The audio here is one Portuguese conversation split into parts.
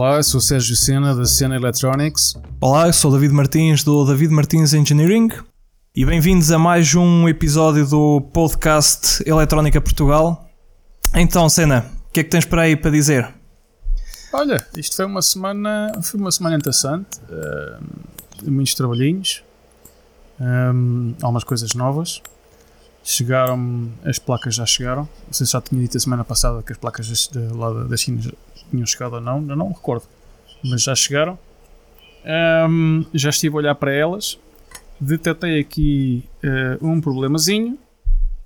Olá, eu sou o Sérgio Sena da Sena Electronics. Olá, eu sou o David Martins do David Martins Engineering e bem-vindos a mais um episódio do podcast Eletrónica Portugal. Então, Sena, o que é que tens para aí para dizer? Olha, isto foi uma semana, foi uma semana interessante, uh, muitos trabalhinhos, um, algumas coisas novas. Chegaram, as placas já chegaram. Não sei se já tinha dito a semana passada que as placas de, lá da China já tinham chegado ou não, não me recordo, mas já chegaram. Um, já estive a olhar para elas, detetei aqui uh, um problemazinho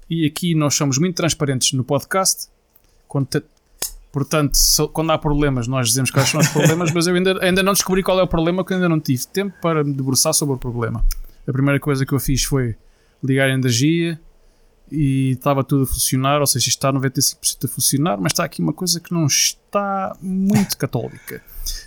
e aqui nós somos muito transparentes no podcast. Te, portanto, so, quando há problemas, nós dizemos quais são os problemas, mas eu ainda, ainda não descobri qual é o problema, porque ainda não tive tempo para me debruçar sobre o problema. A primeira coisa que eu fiz foi ligar a energia, e estava tudo a funcionar, ou seja, isto está 95% a funcionar, mas está aqui uma coisa que não está muito católica.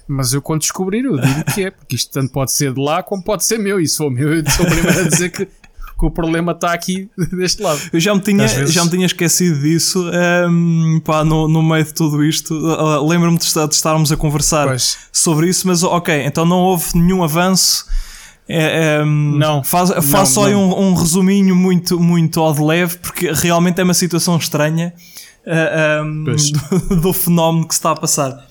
Mas eu quando descobrir eu digo que é, porque isto tanto pode ser de lá como pode ser meu, e se for meu eu sou o primeiro a dizer que, que o problema está aqui deste lado. Eu já me tinha, vezes... já me tinha esquecido disso, um, pá, no, no meio de tudo isto, uh, lembro-me de, de, estarmos a conversar pois. sobre isso, mas ok, então não houve nenhum avanço é, é, não, faz, não, faz só não. Um, um, resuminho muito, muito ao de leve, porque realmente é uma situação estranha uh, um, do, do, fenómeno que se está a passar.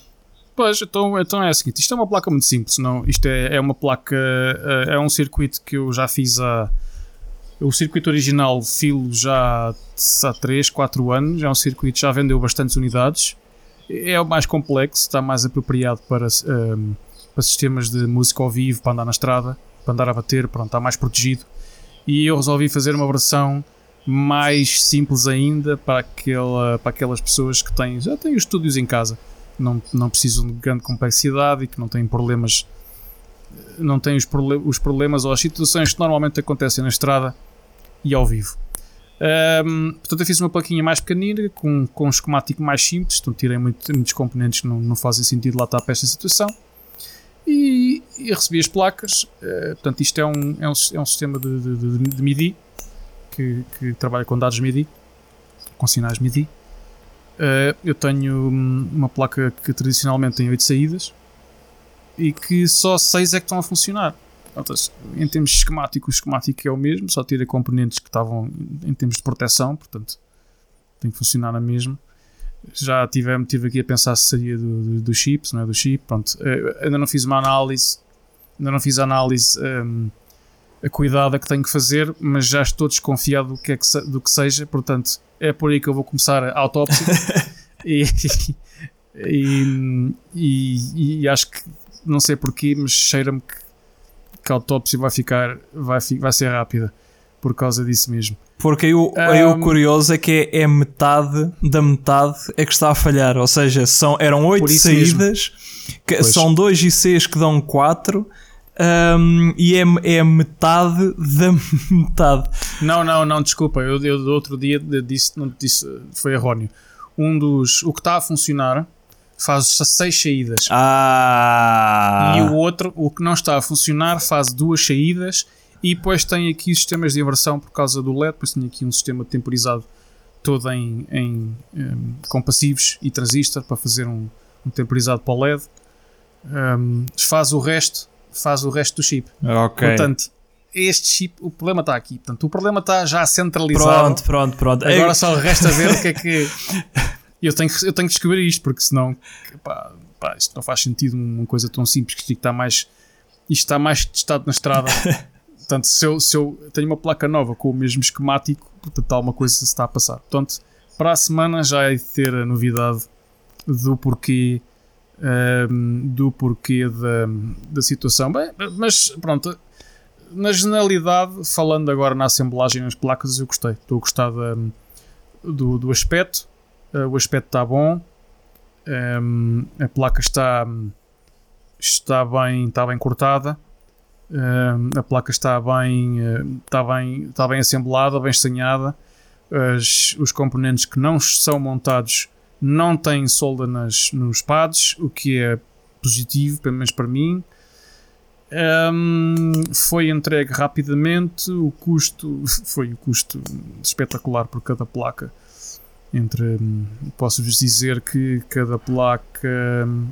Pois, então, então é o seguinte: isto é uma placa muito simples, não? Isto é, é uma placa, uh, é um circuito que eu já fiz há. O circuito original filo já há 3, 4 anos, é um circuito que já vendeu bastantes unidades. É o mais complexo, está mais apropriado para, um, para sistemas de música ao vivo, para andar na estrada para andar a bater, pronto, está mais protegido. E eu resolvi fazer uma versão mais simples ainda para, aquela, para aquelas pessoas que têm, já têm os estúdios em casa, não, não precisam de grande complexidade e que não têm problemas, não têm os, os problemas ou as situações que normalmente acontecem na estrada e ao vivo. Um, portanto, eu fiz uma plaquinha mais pequenina, com, com um esquemático mais simples, então tirei muito, muitos componentes que não, não fazem sentido lá estar para esta situação e, e recebi as placas. Uh, portanto, isto é um, é um, é um sistema de, de, de MIDI que, que, trabalha com dados MIDI, com sinais MIDI. Uh, eu tenho uma placa que tradicionalmente tem 8 saídas e que só 6 é que estão a funcionar. Portanto, em termos esquemáticos, o esquemático é o mesmo, só tira componentes que estavam em termos de proteção, portanto tem que funcionar na mesma já tive, tive aqui a pensar se seria do, do, do chip, se não é? Do chip, pronto. Uh, ainda não fiz uma análise, ainda não fiz a análise um, a cuidada que tenho que fazer, mas já estou desconfiado do que, é que se, do que seja, portanto é por aí que eu vou começar a autópsia. E, e, e, e, acho que não sei porquê, mas cheira-me que, que a autópsia vai ficar, vai, vai ser rápida por causa disso mesmo. Porque aí o, um, aí o curioso é que é, é, metade da metade é que está a falhar. Ou seja, são, eram 8 saídas, que, são 2 ICs que dão 4. Um, e é, é metade da metade. Não, não, não, desculpa. Eu, eu do outro dia disse, não disse, foi erróneo. Um dos. O que está a funcionar faz 6 saídas. Ah. E o outro, o que não está a funcionar, faz duas saídas e depois tem aqui sistemas de inversão por causa do LED, depois tem aqui um sistema temporizado todo em, em, um, com passivos e transistor para fazer um, um temporizado para o LED. Um, faz o resto, faz o resto do chip. Ok. Portanto, este chip, o problema está aqui. Portanto, o problema está já centralizado. Pronto, pronto, pronto. Agora só resta ver o que é que. Eu tenho, eu tenho que descobrir isto, porque senão pá, pá, isto não faz sentido uma coisa tão simples que está mais. Isto está mais testado na estrada Portanto, se eu, se eu tenho uma placa nova com o mesmo esquemático, portanto, alguma coisa se está a passar. Portanto, para a semana já é de ter a novidade do porquê um, ehm, do porquê da, da situação. Bem, mas pronto, na generalidade, falando agora na assemblagem nas placas, eu gostei. Estou a gostar do, do aspecto. Uh, o aspecto está bom. Um, ehm, a placa está, está, bem, está bem cortada. Uh, a placa está bem, uh, está bem, está bem assemblada, bem estanhada. As, os componentes que não são montados não têm solda nas, nos pads, o que é positivo, pelo menos para mim. Um, foi entregue rapidamente, o custo foi o custo espetacular por cada placa. entre posso-vos dizer que cada placa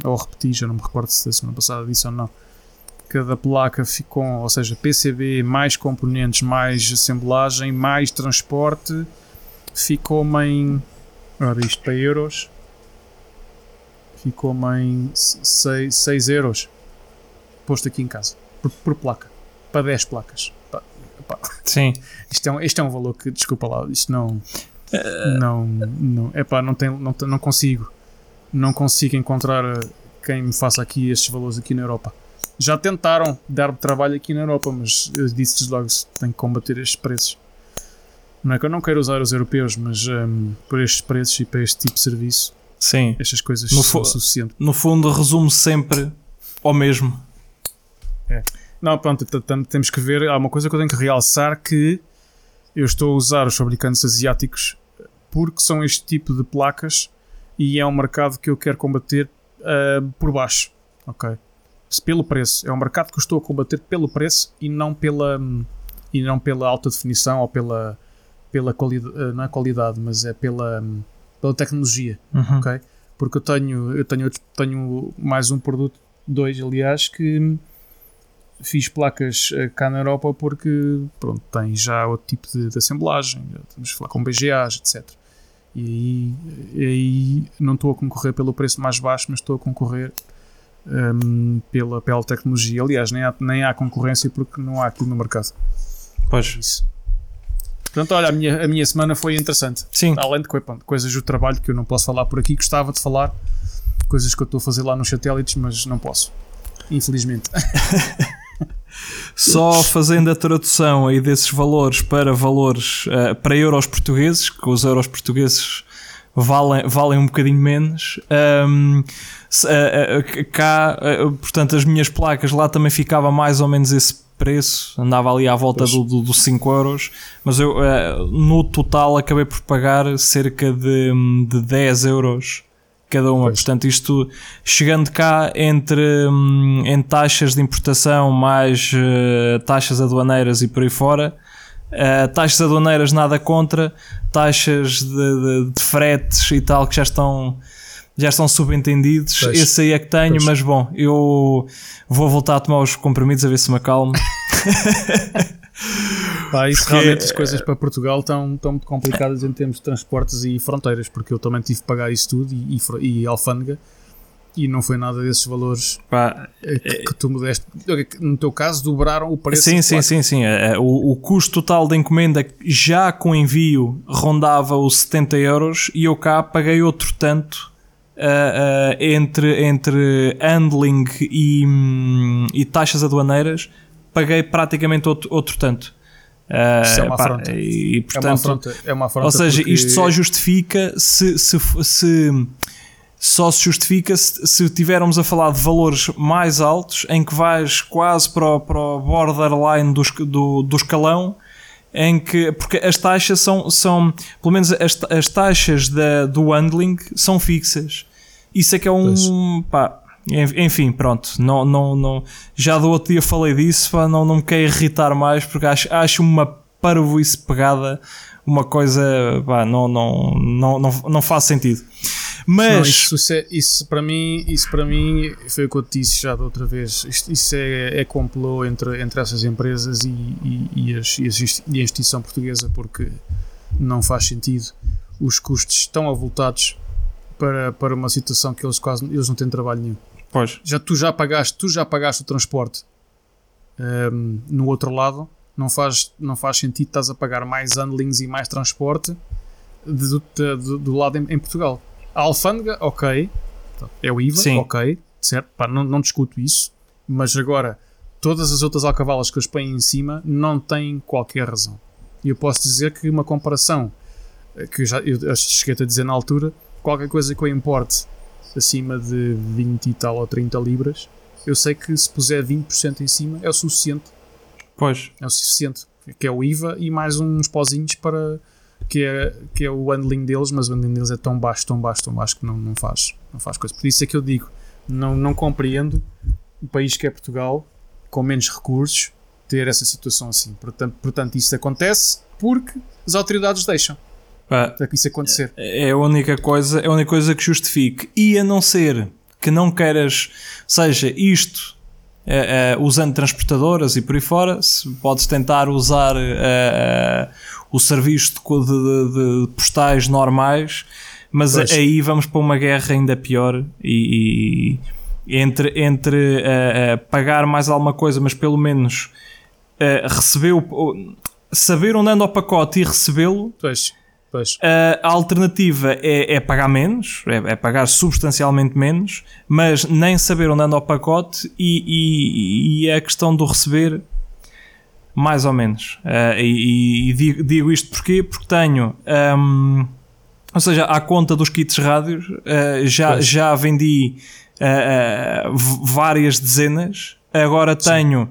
ou repeti, já não me recordo se da semana passada disse ou não cada placa ficou, ou seja, PCB mais componentes, mais assemblagem, mais transporte ficou-me em ora isto para euros ficou-me em 6, 6 euros posto aqui em casa por, por placa para 10 placas pá, pá. sim isto é, um, isto é um valor que desculpa lá isto não não, não, epá, não, tem, não, não consigo. Não consigo encontrar eh, quem me faça aqui estes valores aqui na Europa. Já tentaram dar-me trabalho aqui na Europa, mas eu disse-lhes logo tenho que combater estes preços. Não é que eu não quero usar os europeus, mas um, por estes preços e para este tipo de serviço, Sim. estas coisas no são suficientes. No fundo, resume sempre ao mesmo. É. Não, pronto, temos que ver. Há uma coisa que eu tenho que realçar que eu estou a usar os fabricantes asiáticos porque são este tipo de placas e é um mercado que eu quero combater uh, por baixo, ok? Pelo preço, é um mercado que eu estou a combater pelo preço e não pela e não pela alta definição ou pela pela qualidade, uh, não é qualidade, mas é pela pela tecnologia, uhum. ok? Porque eu tenho eu tenho tenho mais um produto, dois aliás que fiz placas eh, cá na Europa porque pronto, tem já outro tipo de, de assemblagem, temos a falar com BGAs, etc. E aí, e aí não estou a concorrer pelo preço mais baixo, mas estou a concorrer um, pela, pela tecnologia. Aliás, nem há, nem há concorrência porque não há aquilo no mercado. Pois. Isso. Portanto, olha, a minha, a minha semana foi interessante. Sim. Além de coisas do trabalho que eu não posso falar por aqui, gostava de falar. Coisas que eu estou a fazer lá nos satélites, mas não posso. Infelizmente. Só fazendo a tradução aí desses valores para valores uh, para euros portugueses, que os euros portugueses valem, valem um bocadinho menos. Um, cá, portanto, as minhas placas lá também ficava mais ou menos esse preço, andava ali à volta dos do, do 5 euros, mas eu no total acabei por pagar cerca de, de 10 euros cada uma. Pois. Portanto, isto chegando cá entre, hum, entre taxas de importação mais uh, taxas aduaneiras e por aí fora. Uh, taxas aduaneiras nada contra, taxas de, de, de, fretes e tal que já estão já estão subentendidos. Pois. Esse aí é que tenho, pois. mas bom, eu vou voltar a tomar os comprimidos a ver se me acalmo. Pá, isso porque... realmente as coisas para Portugal estão, estão muito complicadas em termos de transportes e fronteiras, porque eu também tive que pagar isso tudo e, e, e alfândega e não foi nada desses valores Pá, que, que, tu me deste. No teu caso, dobraram o preço. Sim, sim, sim, sim. O, o, custo total da encomenda já com envio rondava os 70 euros e eu cá paguei outro tanto. Uh, uh, entre, entre handling e, um, e taxas aduaneiras, paguei praticamente outro, outro tanto. Uh, Isso é uma afronta. E, portanto, é uma afronta. É uma afronta ou seja, porque... isto só justifica se, se, se só se justifica se, se tivermos a falar de valores mais altos em que vais quase para o, para o borderline do, do, do escalão em que porque as taxas são, são pelo menos as, as taxas da, do handling são fixas. Isso é que é um pá, enfim, pronto, não, não, não, já do outro dia falei disso, pá, não, não me quero irritar mais porque acho, acho uma parvoíce pegada, uma coisa, pá, não, não, não, não, não faz sentido. Mas não, isso, é, isso, para mim, isso para mim foi o que eu te disse já da outra vez. Isto, isso é, é complô entre, entre essas empresas e, e, e, as, e, a instituição portuguesa porque não faz sentido. Os custos estão avultados para, para uma situação que eles quase eles não têm trabalho nenhum. Pois. Já, tu, já pagaste, tu já pagaste o transporte um, no outro lado, não faz, não faz sentido estás a pagar mais handlings e mais transporte do, do, do lado em, em, Portugal. A alfândega, ok, é o IVA, Sim. ok, certo, Pá, não, não discuto isso, mas agora todas as outras alcavalas que eles põem em cima não têm qualquer razão. E eu posso dizer que uma comparação eh, que eu já eu cheguei a dizer na altura, qualquer coisa que eu importe acima de 20 e tal ou 30 libras, eu sei que se puser 20% em cima é o suficiente. Pois. É o suficiente. Que é o IVA e mais uns pozinhos para. Que é, que é o handling deles, mas o handling deles é tão baixo, tão baixo, tão baixo que não, não, faz, não faz coisa. Por isso é que eu digo: não, não compreendo o país que é Portugal, com menos recursos, ter essa situação assim. Portanto, portanto isso acontece porque as autoridades deixam. para isso acontecer. É a única coisa, é a única coisa que justifique. E a não ser que não queiras, seja isto Uh, uh, usando transportadoras e por aí fora, se podes tentar usar uh, o serviço de, de, de, postais normais, mas pois. aí vamos para uma guerra ainda pior e, e entre, entre pagar mais alguma coisa, mas pelo menos receber o, saber onde anda o pacote e recebê-lo. Pois Pois. A alternativa é, é pagar menos, é, é, pagar substancialmente menos, mas nem saber onde anda o pacote e, e, e é a questão do receber mais ou menos. Uh, e, e digo, digo, isto porquê? Porque tenho, um, ou seja, à conta dos kits rádios, uh, já, já vendi uh, várias dezenas, agora Sim. tenho.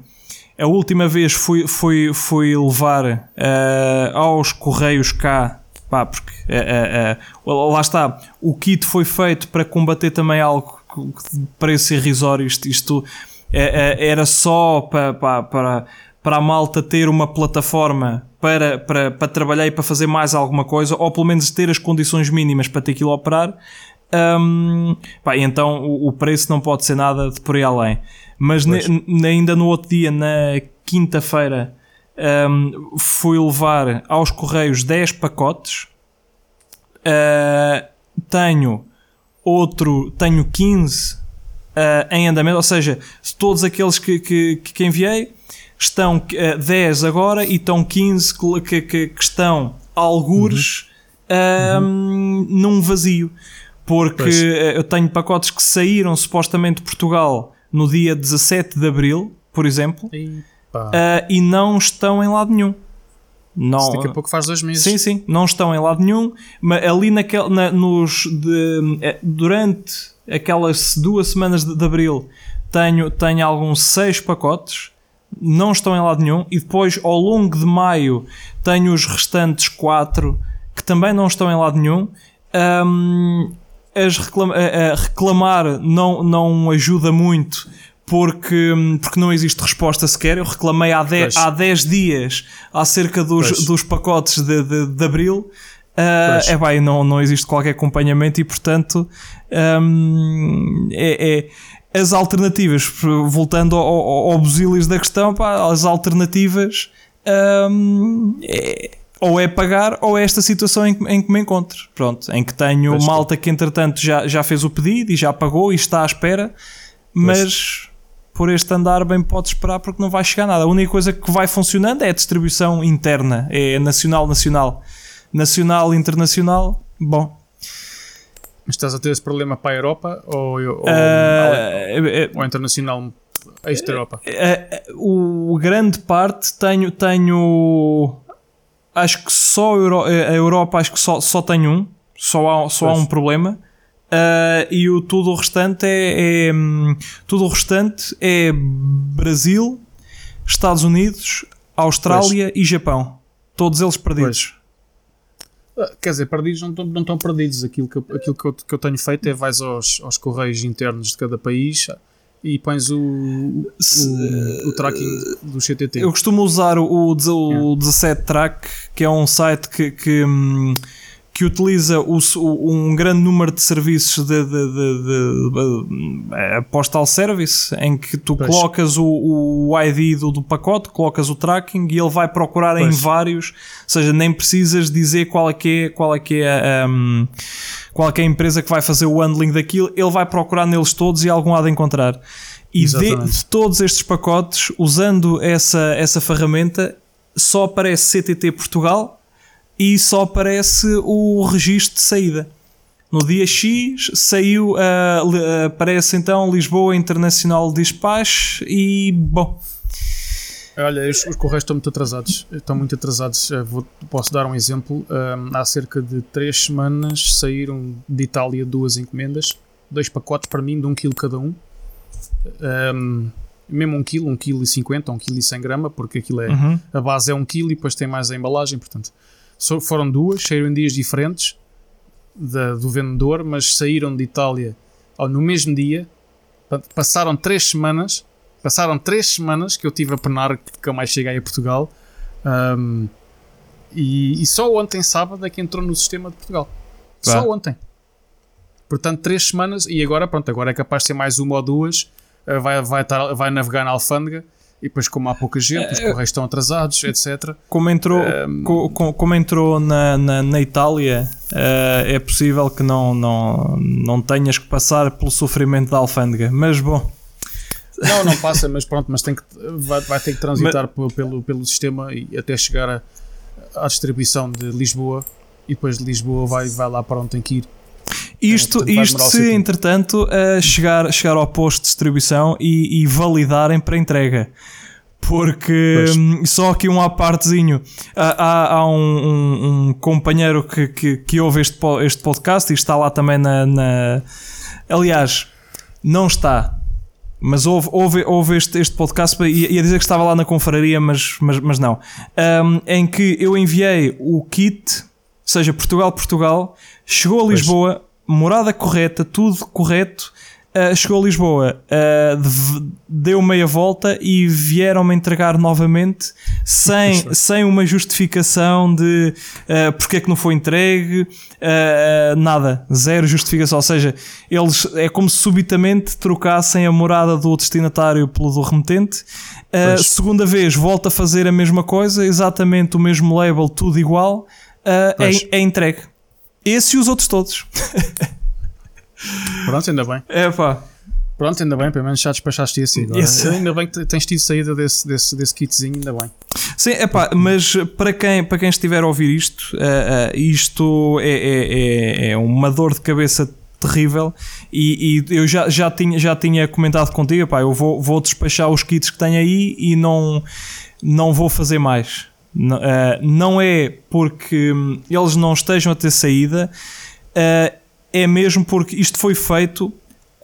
A última vez fui, fui, fui levar aos Correios cá Pá, porque é, é, é, lá está, o kit foi feito para combater também algo que parece irrisório. Isto, isto era só para, para, para, para a malta ter uma plataforma para, para, para trabalhar e para fazer mais alguma coisa, ou pelo menos ter as condições mínimas para ter que operar. Um, pá, então o, o, preço não pode ser nada de por aí além. Mas ne, ainda no outro dia, na quinta-feira, um, fui levar aos correios 10 pacotes. Uh, tenho outro, tenho 15 uh, ah, em andamento, ou seja, todos aqueles que, que, que enviei estão uh, ah, 10 agora e estão 15 que, que, que estão algures uhum. uhum. num vazio. Porque pois. eu tenho pacotes que saíram supostamente de Portugal no dia 17 de Abril, por exemplo. E uh, e não estão em lado nenhum. Não, daqui a pouco faz dois meses. Sim, sim, não estão em lado nenhum, mas ali naquel, na, nos, de, eh, durante aquelas duas semanas de, de, abril tenho, tenho alguns seis pacotes, não estão em lado nenhum, e depois ao longo de maio tenho os restantes quatro que também não estão em lado nenhum. Um, as a, a reclamar não, não ajuda muito porque, porque não existe resposta sequer. Eu reclamei há 10, há 10 dias acerca dos, dos pacotes de, de, de abril. Uh, é bem, não, não existe qualquer acompanhamento e portanto um, é, é, as alternativas, voltando ao, ao, ao busilis da questão, pá, as alternativas um, é, ou é pagar ou é esta situação em, em, que me encontro. Pronto, em que tenho pois malta que entretanto já, já fez o pedido e já pagou e está à espera, mas por este andar bem pode esperar porque não vai chegar nada. A única coisa que vai funcionando é a distribuição interna, é nacional-nacional. Nacional-internacional, bom. Mas estás a ter esse problema para a Europa ou, ou, uh, ou internacional extra-Europa? Uh, o grande parte tenho, tenho acho que só a Europa acho que só, só tem um, só há, só há um problema Uh, e o tudo o restante é, é, tudo o restante é Brasil, Estados Unidos, Austrália pois. e Japão. Todos eles perdidos. Ah, quer dizer, perdidos não estão, não estão perdidos. Aquilo, que, aquilo que, eu, que eu tenho feito é vais aos, aos correios internos de cada país e pões o, o, o, o tracking do CTT. Eu costumo usar o, o, o 17 Track, que é um site que, que hum, que utiliza o, um grande número de serviços de, de, de, de eh, postal service em que tu pois. colocas o, o ID do, do, pacote, colocas o tracking e ele vai procurar pois. em vários, ou seja, nem precisas dizer qual é que é, qual é que é um, qual é, que é a empresa que vai fazer o handling daquilo, ele vai procurar neles todos e algum há de encontrar. E de, de, todos estes pacotes, usando essa, essa ferramenta, só aparece CTT Portugal e só aparece o registro de saída. No dia X saiu, uh, aparece então Lisboa Internacional Dispatch e bom. Olha, os, os correios estão muito atrasados. Estão muito atrasados. Vou, posso dar um exemplo. Um, há cerca de 3 semanas saíram de Itália duas encomendas, dois pacotes para mim, de 1 um kg cada um. um mesmo 1 kg, 1 kg e 50, 1 kg e 100 grama, porque aquilo é uhum. a base é 1 kg e depois tem mais a embalagem, portanto foram duas, saíram em dias diferentes da, do vendedor, mas saíram de Itália oh, no mesmo dia. Passaram três semanas, passaram três semanas que eu tive a penar que eu mais cheguei a Portugal. Um, E, e, só ontem, sábado, é que entrou no sistema de Portugal. Só ontem. Portanto, três semanas e agora, pronto, agora é capaz de ser mais uma ou duas. Uh, vai, vai, tar, vai navegar na alfândega e depois, como há pouca gente, os é, correios estão atrasados, etc. Como entrou, um, co, como entrou na, na, na Itália, uh, é possível que não, não, não tenhas que passar pelo sofrimento da alfândega, mas bom. Não, não passa, mas pronto, mas tem que, vai, vai ter que transitar mas, pelo, pelo sistema e até chegar a, à distribuição de Lisboa e depois de Lisboa vai, vai lá para onde tem que ir. Isto, é, isto se entretanto uh, chegar, chegar ao posto de distribuição e, e validarem para entrega. Porque um, só aqui um apartezinho. Há, há, há um, um, um, companheiro que, que, que ouve este, este podcast e está lá também na, na. Aliás, não está, mas houve, houve, houve este, este podcast e ia dizer que estava lá na confraria, mas, mas, mas não. Um, em que eu enviei o kit, seja Portugal, Portugal, chegou a Lisboa, morada correta, tudo correto. Uh, chegou a Lisboa, uh, deu meia volta e vieram-me entregar novamente sem, sem uma justificação de uh, porque é que não foi entregue, nada, zero justificação. Ou seja, eles é como se subitamente trocassem a morada do destinatário pelo do remetente. segunda vez, volta a fazer a mesma coisa, exatamente o mesmo label, tudo igual, é, é entregue. Esse e os outros todos. Pronto, ainda bem. É pá. Pronto, ainda bem, pelo menos já despachaste isso agora. Yes. Ainda bem que tens tido saída desse, desse, desse kitzinho, ainda bem. Sim, é pá, mas para quem, para quem estiver a ouvir isto, uh, uh, isto é, é, é, é uma dor de cabeça terrível e, e, eu já, já, tinha, já tinha comentado contigo, pá, eu vou, vou despachar os kits que tenho aí e não, não vou fazer mais. Não, uh, não é porque eles não estejam a ter saída, uh, é mesmo porque isto foi feito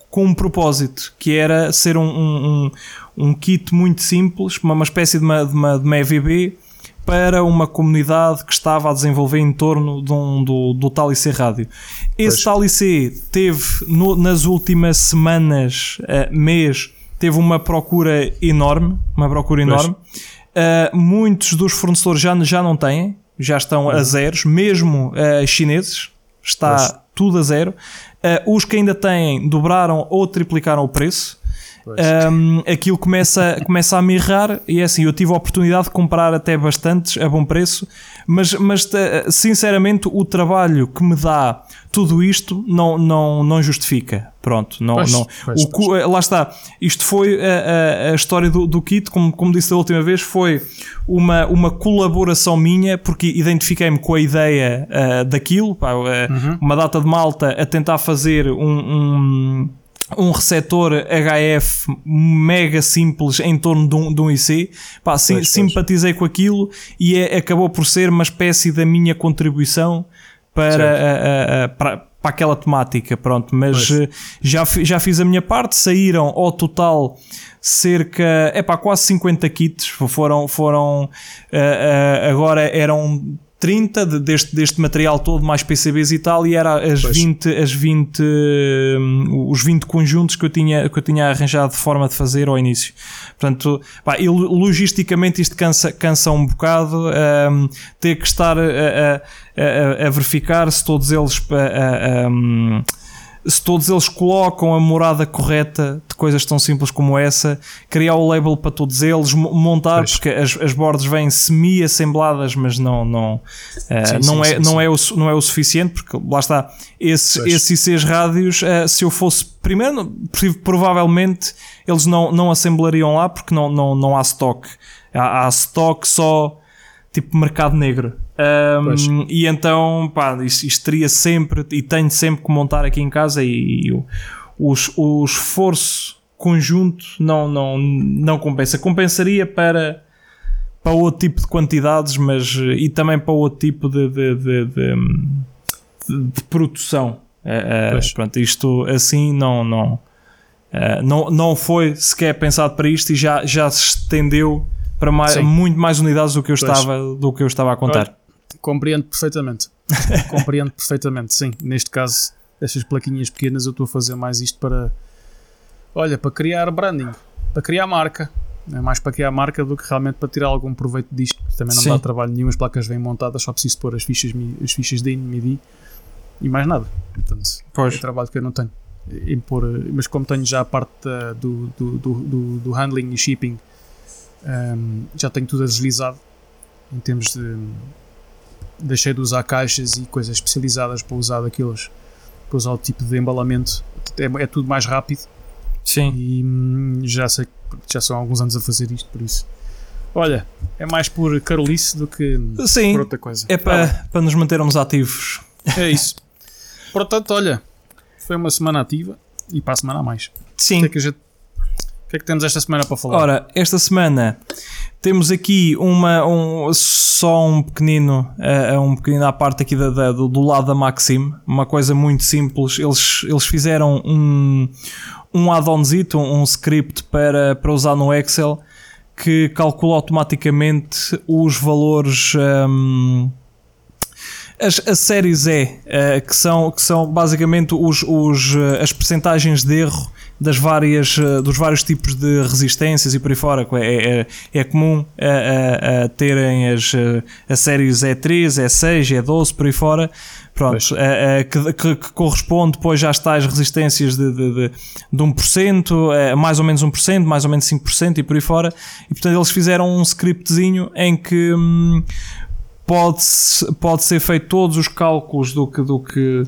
com um propósito, que era ser um, um, um, kit muito simples, uma, uma espécie de uma, de, uma, de uma EVB para uma comunidade que estava a desenvolver em torno de um, do, do Talice Rádio. Esse Talice teve, no, nas últimas semanas, uh, mês, teve uma procura enorme, uma procura enorme. Uh, muitos dos fornecedores já, já não têm, já estão uhum. a zeros, mesmo uh, chineses, está pois. tudo a zero. Uh, os que ainda têm dobraram ou triplicaram o preço. Um, aquilo começa, começa a mirrar e é assim, eu tive a oportunidade de comprar até bastantes a bom preço, mas, mas sinceramente o trabalho que me dá tudo isto não, não, não justifica. Pronto, não, pois, não. Pois, o, pois. Lá está. Isto foi a, a, a história do, do kit, como, como disse da última vez, foi uma, uma colaboração minha, porque identifiquei-me com a ideia uh, daquilo, pá, uh, uhum. uma data de malta a tentar fazer um, um um receptor HF mega simples em torno de um, de um IC, pá, sim, pois, simpatizei com aquilo e é, acabou por ser uma espécie da minha contribuição para, a, a, para, para aquela temática, pronto, mas eh, já, já fiz a minha parte, saíram ao total cerca, é pá, quase 50 kits, foram, foram uh, uh, agora eram 30 de, deste, deste material todo, mais PCBs e tal, e era as 20, as 20, um, os 20 conjuntos que eu, tinha, que eu tinha arranjado de forma de fazer ao início. Portanto, pá, e logisticamente isto cansa, cansa um bocado, um, ter que estar a, a, a, a verificar se todos eles. Um, se todos eles colocam a morada correta de coisas tão simples como essa, criar o label para todos eles, montar, pois. porque as, as bordas vêm semi-assembladas, mas não, não, uh, sim, não, sim, é, sim, não, É o, não é o suficiente, porque lá está, esse, esses ICs rádios, uh, se eu fosse primeiro, provavelmente eles não, não assemblariam lá porque não, não, não há stock. Há, há stock só tipo mercado negro. Um, e então, pá, isto, isto, teria sempre e tenho sempre que montar aqui em casa e, e o, o, o, esforço conjunto não, não, não compensa. Compensaria para, para outro tipo de quantidades, mas e também para outro tipo de, de, de, de, de produção. Uh, uh, pronto, isto assim não, não, uh, não, não foi sequer pensado para isto e já, já se estendeu para mais, muito mais unidades do que eu, estava, do que eu estava a contar. Compreendo perfeitamente. Compreendo perfeitamente, sim. Neste caso, estas plaquinhas pequenas, eu estou a fazer mais isto para. Olha, para criar branding, para criar marca. É mais para criar marca do que realmente para tirar algum proveito disto. também não Sim. dá trabalho nenhum, as placas vêm montadas, só preciso pôr as fichas, as fichas de MIDI e mais nada. Portanto, pois. é trabalho que eu não tenho. Impor, mas como tenho já a parte do, do, do, do, do handling e shipping, um, já tenho tudo agilizado em termos de. Deixei de usar caixas e coisas especializadas para usar daqueles, para usar o tipo de embalamento. É, é tudo mais rápido. Sim. E hum, já sei já são alguns anos a fazer isto, por isso. Olha, é mais por carolice do que Sim, por outra coisa. É para, ah, para nos mantermos ativos. É isso. Portanto, olha, foi uma semana ativa e para a semana a mais. Sim. Que, que, gente, o que, é que temos esta semana para falar? Ora, esta semana temos aqui uma, um, só um pequenino, uh, um pequenino à parte aqui da, da, do, do, lado da Maxim, uma coisa muito simples. Eles, eles fizeram um, um add-onzito, um, um script para, para usar no Excel que calcula automaticamente os valores. Um, as, as séries E, uh, que, são, que são basicamente os, os, uh, as percentagens de erro das várias, uh, dos vários tipos de resistências e por aí fora. É, é, é comum a, a, terem as, as séries E3, E6, E12, por aí fora. Pronto, que, que, que, corresponde depois às tais resistências de, de, de, de 1%, mais ou menos 1%, mais ou menos 5% e por aí fora. E portanto eles fizeram um scriptzinho em que hum, pode, pode ser feito todos os cálculos do que, do que,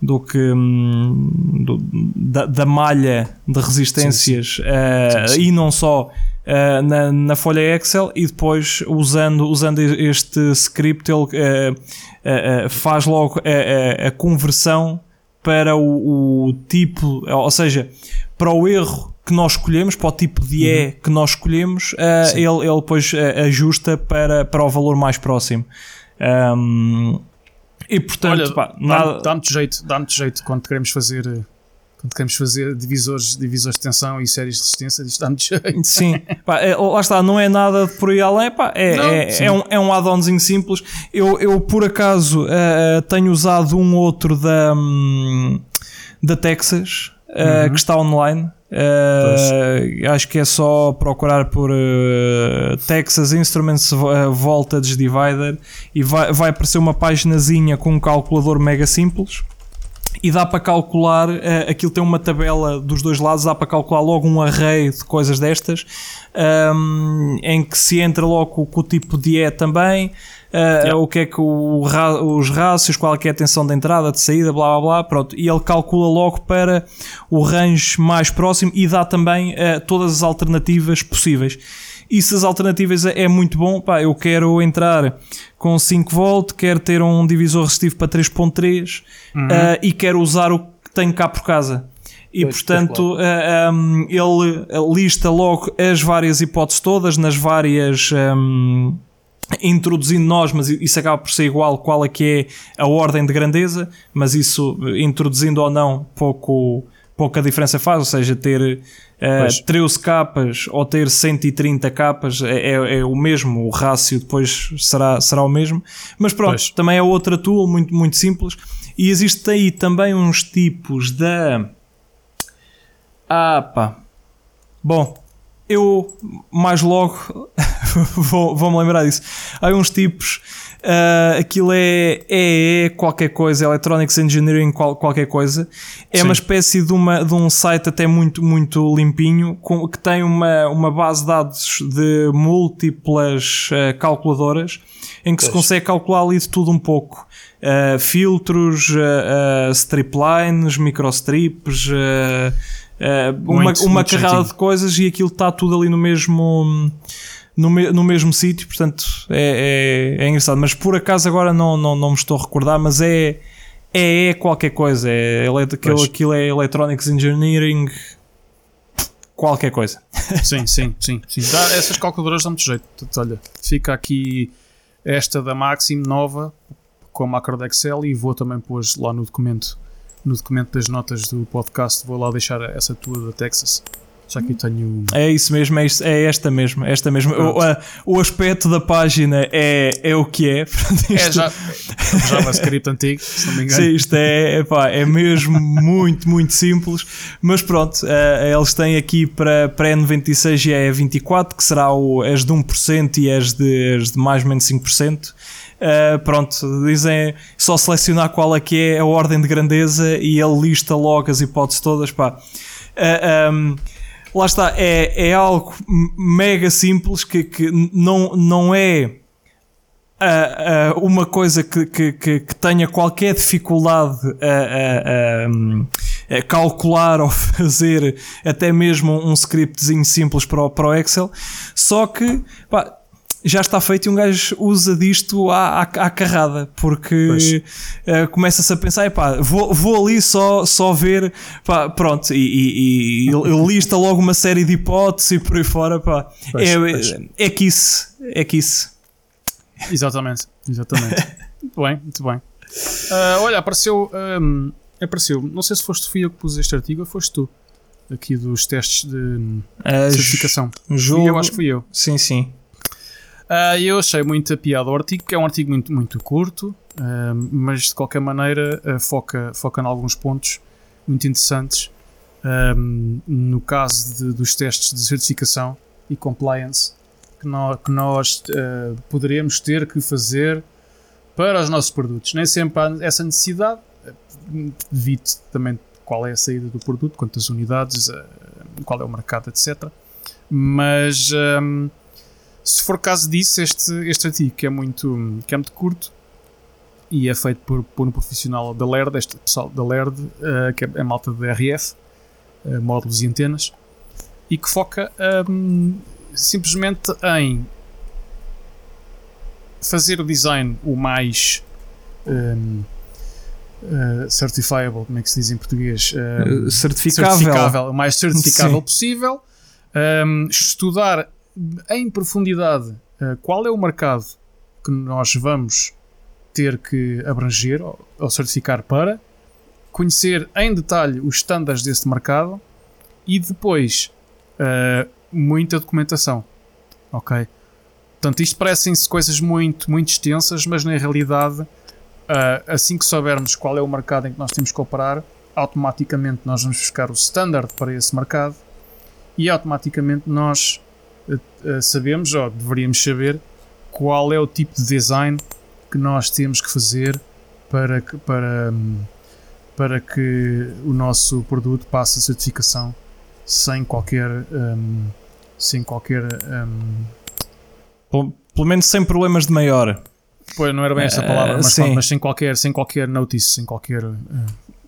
do que hum, do, da, da, malha de resistências sim, sim. Uh, sim, e não só uh, na, na folha Excel e depois usando, usando este script ele uh, faz logo a, a, a, conversão para o, o tipo, ou seja, para o erro que nós escolhemos, para o tipo de E uhum. que nós escolhemos, uh, ele, ele depois uh, ajusta para, para o valor mais próximo. Um, e portanto, Olha, pá, nada... dá-me jeito, dá-me jeito quando queremos fazer eh, quando queremos fazer divisores, divisores de tensão e séries de resistência, isto dá-me jeito. Sim, pá, é, lá está, não é nada por aí além, pá, é, não, é, é, um, é um add-onzinho simples. Eu, eu por acaso uh, tenho usado um outro da, um, da Texas uh, que está online. Uh, acho que é só procurar por uh, Texas Instruments Voltage Divider e vai, vai aparecer uma paginazinha com um calculador mega simples e dá para calcular, uh, aquilo tem uma tabela dos dois lados, dá para calcular logo um array de coisas destas, um, em que se entra logo com o tipo de E também, uh, yeah. o que é que o, os rácios, qual é, é a tensão de entrada, de saída, blá blá blá, pronto, e ele calcula logo para o range mais próximo e dá também uh, todas as alternativas possíveis. E se as alternativas é, é muito bom, pá, eu quero entrar com 5 volt, quero ter um divisor resistivo para 3.3 uhum. uh, e quero usar o que tenho cá por casa. E pois, portanto, uh, um, ele lista logo as várias hipóteses todas, nas várias. Um, introduzindo nós, mas isso acaba por ser igual qual é que é a ordem de grandeza, mas isso introduzindo ou não pouco pouca diferença faz, ou seja, ter uh, 13 capas ou ter 130 capas é, é, é, o mesmo, o rácio depois será, será o mesmo, mas pronto, pois. também é outra tool muito, muito simples. E existe aí também uns tipos da ah pá. Bom eu mais logo vou, vou lembrar disso há uns tipos Uh, aquilo é, é, é, qualquer coisa, Electronics Engineering qual, qualquer coisa. É Sim. uma espécie de, uma, de um site até muito, muito limpinho, com, que tem uma, uma base de dados de múltiplas uh, calculadoras, em que pois. se consegue calcular ali de tudo um pouco. Uh, filtros, uh, striplines, microstrips, uma, uma carrada de coisas e aquilo está tudo ali no mesmo no, me, no mesmo sítio, portanto é, é, é, engraçado. Mas por acaso agora não, não, não me estou a recordar, mas é, é, é qualquer coisa. É, aquilo, aquilo é Electronics Engineering, qualquer coisa. Sim, sim, sim. sim. Dá, essas calculadoras dão-me jeito. Portanto, olha, fica aqui esta da Maxim nova com a macro de Excel e vou também pôr lá no documento no documento das notas do podcast vou lá deixar essa tua da Texas Já aqui tenho. É isso mesmo, é, isso, é esta mesmo. Esta mesmo. O, a, o, aspecto da página é, é o que é. Isto... É já, JavaScript antigo, se não me engano. Sim, isto é, epá, é mesmo muito, muito simples. Mas pronto, uh, eles têm aqui para, para N96 e a E24, que será o, as de 1% e as de, as de mais ou menos 5%. Uh, pronto, dizem só selecionar qual é que é a ordem de grandeza e ele lista logo as hipóteses todas. Pá. Uh, ah, um, lá está, é, é algo mega simples que, que não, não é uh, uh, uma coisa que, que, que, tenha qualquer dificuldade a, a, a, calcular ou fazer até mesmo um scriptzinho simples para o, para o Excel, só que pá, já está feito e um gajo usa disto à, à, à carrada, porque uh, começa-se a pensar, pá, vou, vou ali só, só ver, pá, pronto, e, e, e lista logo uma série de hipóteses e por aí fora, pá. Pois, é, pois. é que isso, é que isso. Exatamente, exatamente. muito bem, muito bem. Uh, olha, apareceu, um, apareceu, não sei se foste tu eu que pus este artigo ou foste tu, aqui dos testes de uh, certificação. Jogo, eu acho que fui eu. Sim, sim. Uh, eu achei muito piada o artigo, que é um artigo muito, muito curto, uh, mas de qualquer maneira uh, foca, foca em alguns pontos muito interessantes. no caso de, dos testes de certificação e compliance que nós, que nós poderemos ter que fazer para os nossos produtos. Nem sempre há essa necessidade, devido também qual é a saída do produto, quantas unidades, qual é o mercado, etc. Mas um, se for caso disso, este, este artigo que é muito, que é muito curto e é feito por, por um profissional da LERD, este pessoal da LERD, uh, que é a malta da RF, uh, módulos e antenas, e que foca um, simplesmente em fazer o design o mais um, uh, certifiable, como é que se diz em português? Uh, certificável. certificável. O mais certificável Sim. possível. Um, estudar em profundidade uh, qual é o mercado que nós vamos ter que abranger ou, certificar para, conhecer em detalhe os estándares desse mercado e depois uh, muita documentação. Ok? Portanto, isto parecem-se coisas muito, muito extensas, mas na realidade, uh, assim que soubermos qual é o mercado em que nós temos que operar, automaticamente nós vamos buscar o standard para esse mercado e automaticamente nós sabemos, ou deveríamos saber, qual é o tipo de design que nós temos que fazer para que, para, para que o nosso produto passe a certificação sem qualquer. Um, sem qualquer. Um, pelo, pelo menos sem problemas de maior. Pois, não era bem esta palavra, mas, uh, mas, sem, qualquer, sem qualquer notice, sem qualquer. Uh,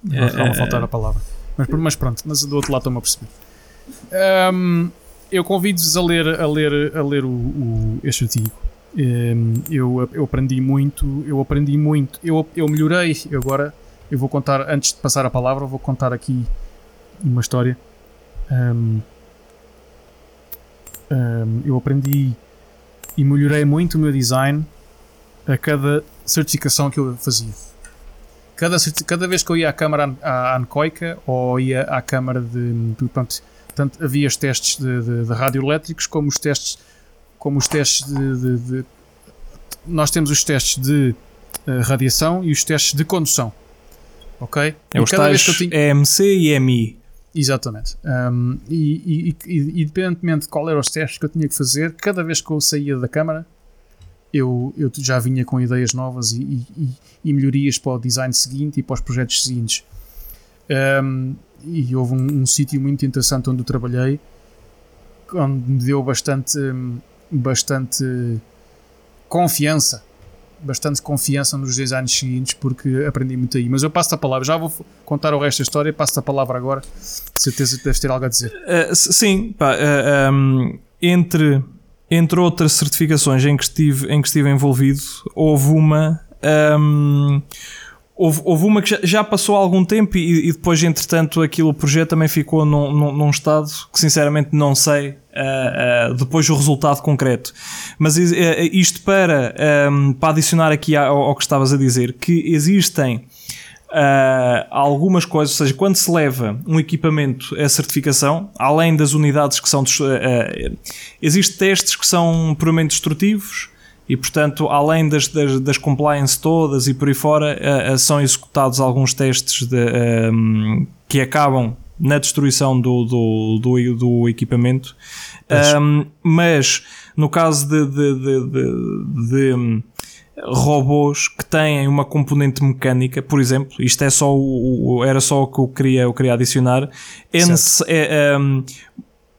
uh, faltar a palavra. Mas, mas pronto, mas do outro lado estou-me a perceber. Um, eu convido-vos a ler, a ler, a ler o, o, este artigo. Um, eu, eu aprendi muito, eu aprendi muito, eu, eu melhorei. Agora eu vou contar, antes de passar a palavra, vou contar aqui uma história. Um, um, eu aprendi e melhorei muito o meu design a cada certificação que eu fazia. Cada, cada vez que eu ia à câmara à Ancoica ou ia à câmara de, de pronto, Portanto, havia os testes de, de, de radioelétricos, como os testes, como os testes de, de nós temos os testes de uh, radiação e os testes de condução. Ok? É os cada vez que eu tinha... EMC e EMI. Exatamente. Um, e, e, e, independentemente de qual eram os testes que eu tinha que fazer, cada vez que eu saía da câmara, eu, eu já vinha com ideias novas e, e, melhorias para o design seguinte e para os projetos seguintes. Um, e houve um, um sítio muito interessante onde eu trabalhei onde me deu bastante bastante confiança bastante confiança nos dois anos seguintes porque aprendi muito aí. Mas eu passo a palavra, já vou contar o resto da história passo a palavra agora, de certeza que deves ter algo a dizer. Uh, sim, pá, uh, eh, um, entre entre outras certificações em que estive, em que estive envolvido houve uma um, Houve, houve uma que já, já, passou algum tempo e, e, depois, entretanto, aquilo, o projeto também ficou num, num, num estado que sinceramente não sei uh, uh, depois o resultado concreto. Mas uh, isto para, um, ehm, para adicionar aqui ao, ao, que estavas a dizer, que existem algumas coisas, ou seja, quando se leva um equipamento a certificação, além das unidades que são. Uh, existem testes que são puramente destrutivos e, portanto, além das, das, das compliance todas e por aí fora, uh, são executados alguns testes de, um, que acabam na destruição do, do, do, do equipamento. Um, mas no caso de, de, de, de robôs que têm uma componente mecânica, por exemplo, isto é só o, o era só o que eu queria, eu queria adicionar, é, é, um,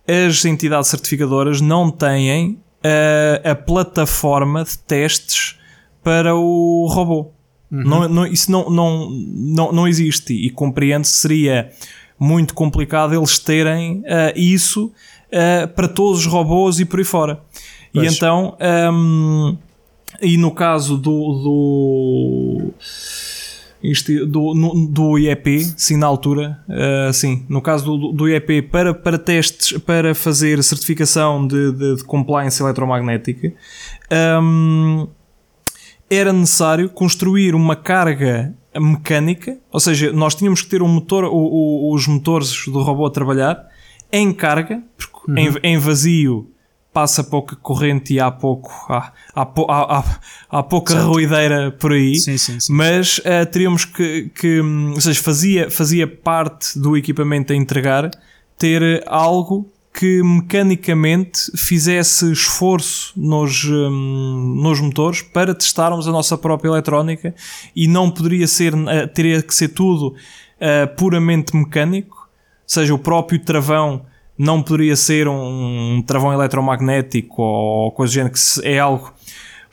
as entidades certificadoras não têm a, a plataforma de testes para o robô. Uhum. Não, não, isso não, não, não, não existe e compreende-se seria muito complicado eles terem uh, isso uh, para todos os robôs e por aí fora. Pois. E então, um, e no caso do, do isto, do, no, do IEP, sim, na altura, uh, sim, no caso do, do IEP, para, para testes, para fazer certificação de, de, de compliance eletromagnética, um, era necessário construir uma carga mecânica, ou seja, nós tínhamos que ter um motor, o, o, os motores do robô a trabalhar em carga, porque uhum. em, em vazio passa pouca corrente e há pouco há, há, há, há pouca certo. ruideira por aí sim, sim, sim. mas uh, teríamos que, que ou seja, fazia, fazia parte do equipamento a entregar ter algo que mecanicamente fizesse esforço nos, um, nos motores para testarmos a nossa própria eletrónica e não poderia ser, uh, teria que ser tudo uh, puramente mecânico, ou seja, o próprio travão não poderia ser um, travão eletromagnético ou coisa do género, que é algo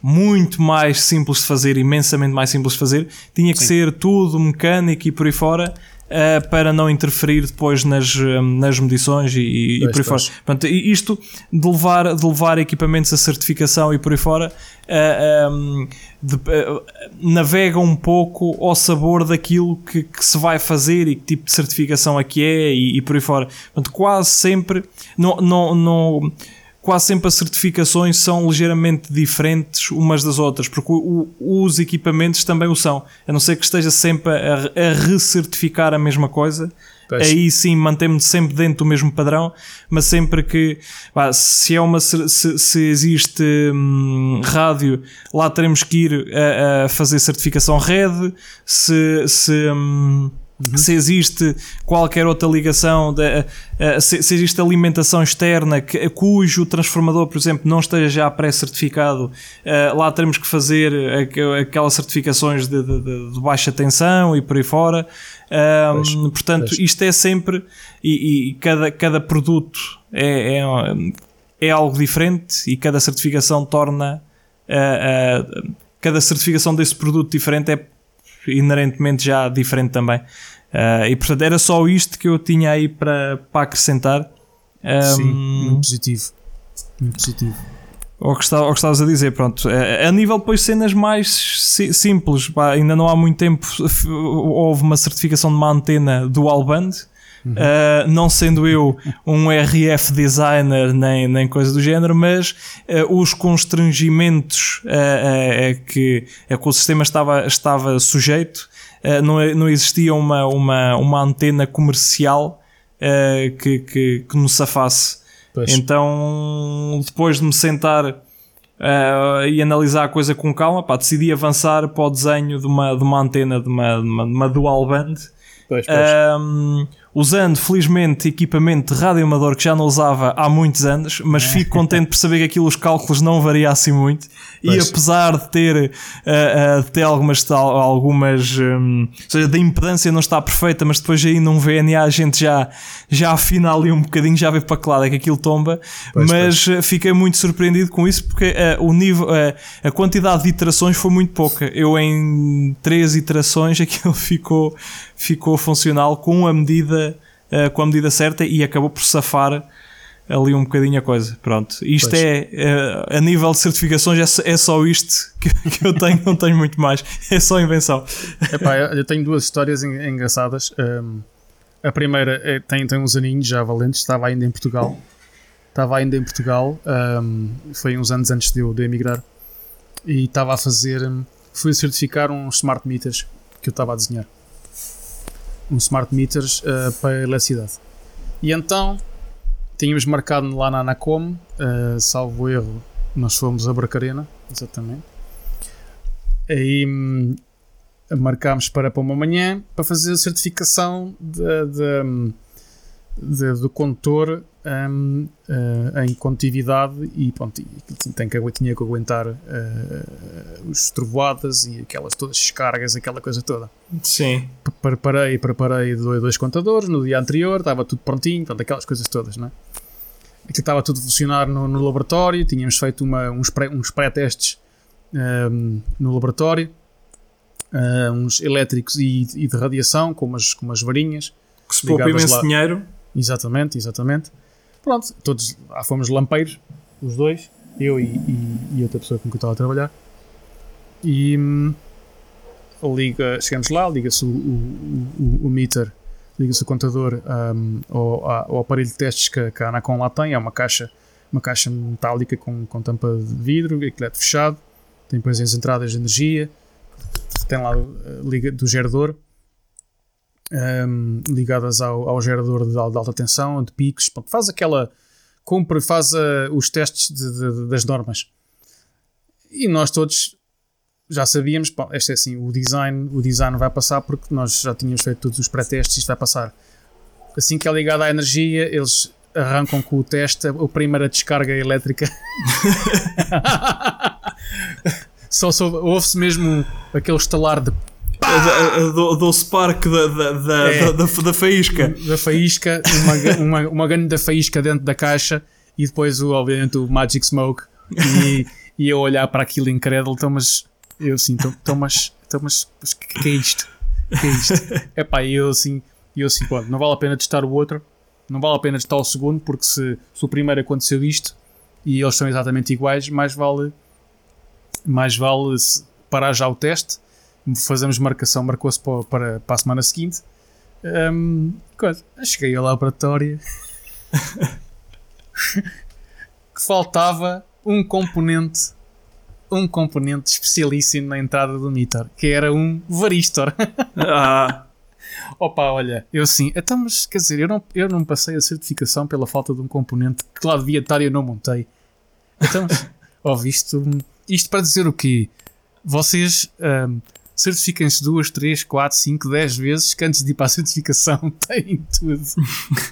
muito mais simples de fazer, imensamente mais simples de fazer, tinha que Sim. ser tudo mecânico e por aí fora. Uh, para não interferir depois nas, nas medições e, e por aí fora. Portanto, isto de levar, de levar equipamentos a certificação e por aí fora uh, um, de, uh, navega um pouco ao sabor daquilo que, que, se vai fazer e que tipo de certificação é, é e, e por aí fora. Portanto, quase sempre não, não, não, quase sempre as certificações são ligeiramente diferentes umas das outras, porque o, o, os equipamentos também o são, a não ser que esteja sempre a, a recertificar a mesma coisa aí sim mantemos sempre dentro do mesmo padrão, mas sempre que pá, se é uma se, se existe hum, rádio, lá teremos que ir a, a fazer certificação RED, se, se hum, Uhum. Se existe qualquer outra ligação, de, uh, se, se, existe alimentação externa que, cujo transformador, por exemplo, não esteja já pré-certificado, uh, lá teremos que fazer aquelas certificações de, de, de, baixa tensão e por aí fora. pois, portanto, pois. isto é sempre. E, e, cada, cada produto é, é, é, algo diferente e cada certificação torna. Uh, cada certificação desse produto diferente é inerentemente já diferente também. Uh, e portanto era só isto que eu tinha aí para, para acrescentar. Um, Sim, muito positivo. Muito positivo. Ou que, está, que estavas a dizer, pronto. A, a nível depois cenas mais si, simples, pá, ainda não há muito tempo houve uma certificação de uma antena dual band. Uhum. Uh, não sendo eu um RF designer nem, nem coisa do género, mas uh, os constrangimentos uh, que, a que o sistema estava, estava sujeito não, não existia uma, uma, uma antena comercial que, que, que nos safasse. Pois. Então, depois de me sentar uh, e analisar a coisa com calma, pá, decidi avançar para o desenho de uma, de uma antena de uma, de uma, de uma dual band. Pois, pois. Um, usando felizmente equipamento de rádio amador que já não usava há muitos anos, mas fico contente por saber que aquilo os cálculos não variassem muito. Pois. E apesar de ter, uh, uh, de ter algumas, algumas um, ou seja, da impedância não está perfeita, mas depois aí num VNA a gente já, já afina ali um bocadinho, já vê para que lado é que aquilo tomba. Pois, mas pois. fiquei muito surpreendido com isso porque uh, o nível, a quantidade de iterações foi muito pouca. Eu em três iterações aquilo ficou, ficou funcional com a medida, uh, com a medida certa e acabou por safar ali um bocadinho a coisa. Pronto, isto pois. é uh, a nível de certificações, é, é só isto que, que, eu tenho, não tenho muito mais, é só invenção. Epá, eu tenho duas histórias engraçadas. Um, a primeira é, tem, tem uns aninhos já valentes, estava ainda em Portugal. Estava ainda em Portugal, um, foi uns anos antes de eu, de emigrar, e estava a fazer, fui certificar uns smart meters que eu estava a desenhar. Um smart meters uh, para a eletricidade. E então tínhamos marcado lá na Anacom, uh, salvo erro, nós fomos a Bracarena, exatamente. Aí um, marcámos para, para uma manhã para fazer a certificação de, de, de, do condutor um, uh, em condutividade e pronto, e tem que, tinha que aguentar uh, os trovoadas e aquelas todas descargas, aquela coisa toda. Sim. Preparei, preparei dois contadores no dia anterior, estava tudo prontinho, portanto, aquelas coisas todas, não é? Aquilo estava tudo a funcionar no, no laboratório, tínhamos feito uma, uns pré-testes um, no laboratório, uh, uns elétricos e, e, de radiação, com umas, com umas varinhas. Que se poupa imenso lá. dinheiro. Exatamente, exatamente. Pronto, todos lá fomos lampeiros, os dois, eu e, e, e outra pessoa com quem eu estava a trabalhar. E hum, liga, chegamos lá, liga-se o, o, o, o meter, liga-se o contador um, ao, ao, aparelho de testes que, que a Anacom lá tem, é uma caixa, uma caixa metálica com, com tampa de vidro, aquilo é fechado, tem depois as entradas de energia, tem lá liga do gerador um, ligadas ao, ao gerador de, de, alta tensão, de picos, faz aquela compra, faz uh, os testes de, de, das normas. E nós todos já sabíamos, pá, este é assim, o design, o design vai passar porque nós já tínhamos feito todos os pré-testes, isto vai passar. Assim que é ligado à energia, eles arrancam com o teste a primeira descarga elétrica. Só ouve-se mesmo aquele estalar de do, do spark da, da, da, é, da, da, faísca. Da faísca, uma, uma, uma grande faísca dentro da caixa e depois, o, obviamente, o Magic Smoke. E, e eu olhar para aquilo incrédulo, então, mas eu assim, então, então mas, então, mas, mas que, que é isto? que é isto? É pá, eu assim, eu assim, pô, não vale a pena testar o outro, não vale a pena testar o segundo, porque se, se o primeiro aconteceu isto e eles são exatamente iguais, mais vale, mais vale parar já o teste fazemos marcação, marcou-se para, para, para, a semana seguinte. Um, coisa. Cheguei ao laboratório que faltava um componente um componente especialíssimo na entrada do Nitor, que era um varistor. ah. Opa, olha, eu sim, então, mas quer dizer, eu não, eu não passei a certificação pela falta de um componente que lá devia estar e eu não montei. Então, ó, isto, isto para dizer o quê? Vocês um, certifiquem-se duas, três, quatro, cinco, dez vezes que antes de ir para a certificação têm tudo.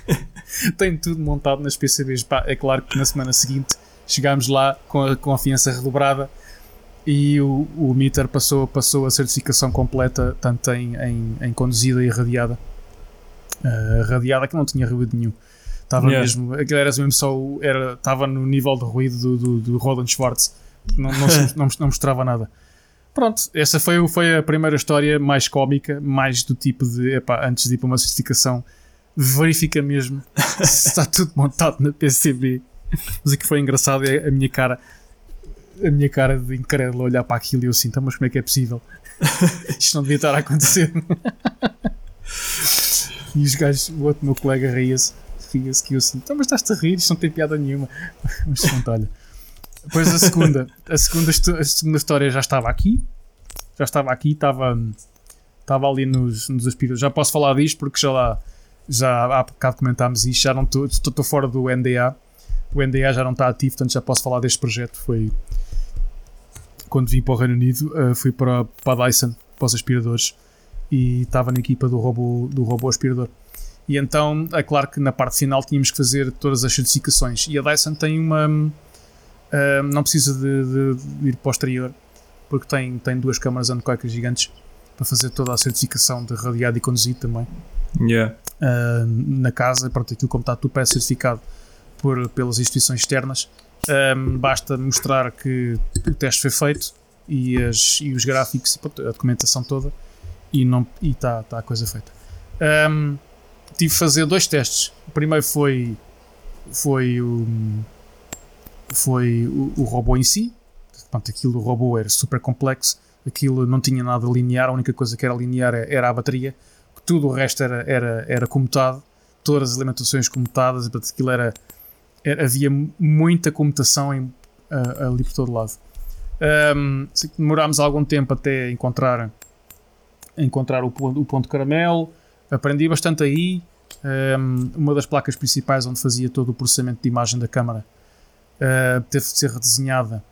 têm tudo montado nas PCBs. Pá, é claro que na semana seguinte chegámos lá com a confiança redobrada e o, o meter passou, passou a certificação completa, tanto em, em, em conduzida e radiada. Uh, radiada que não tinha ruído nenhum. Estava yeah. mesmo, aquilo era mesmo só, era, estava no nível de ruído do, do, do Roland Schwartz, não, não, não, não mostrava nada. Pronto, essa foi, foi a primeira história mais cómica, mais do tipo de, epá, antes de ir para uma certificação, verifica mesmo se está tudo montado na PCB. Mas o que foi engraçado é a minha cara, a minha cara de incrédulo olhar para aquilo e eu assim, então, mas como é que é possível? Isto não devia estar a acontecer. e os gajos, o outro meu colega ria-se, ria-se que eu assim, então, mas estás-te a rir, isto não tem piada nenhuma. Mas pronto, olha. Depois a segunda, a segunda, a segunda história já estava aqui. Já estava aqui, estava, estava ali nos, nos aspiradores. Já posso falar disto porque já lá, já há bocado comentámos isto, já não estou, estou fora do NDA. O NDA já não está ativo, portanto já posso falar deste projeto. Foi quando vim para o Reino Unido, uh, fui para, para a Dyson, para os aspiradores, e estava na equipa do robô, do robô aspirador. E então, é claro que na parte final tínhamos que fazer todas as certificações. E a Dyson tem uma Uh, não precisa de, de, de, ir para o exterior, porque tem, tem duas câmaras anecoicas gigantes para fazer toda a certificação de radiado e conduzido também. Yeah. Uh, na casa, pronto, aquilo como está tudo é certificado por, pelas instituições externas. Um, basta mostrar que o teste foi feito e, as, e os gráficos e a documentação toda e está tá a coisa feita. Um, tive que fazer dois testes. O primeiro foi, foi o foi o, o robô em si. Portanto, aquilo, o robô era super complexo, aquilo não tinha nada linear, a única coisa que era linear era a bateria, tudo o resto era, era, era comutado, todas as alimentações comutadas, portanto, aquilo era, era havia muita comutação em, ali por todo lado. Um, demorámos algum tempo até encontrar, encontrar o, ponto, o ponto caramelo, aprendi bastante aí. Um, uma das placas principais onde fazia todo o processamento de imagem da câmara uh, teve de ser redesenhada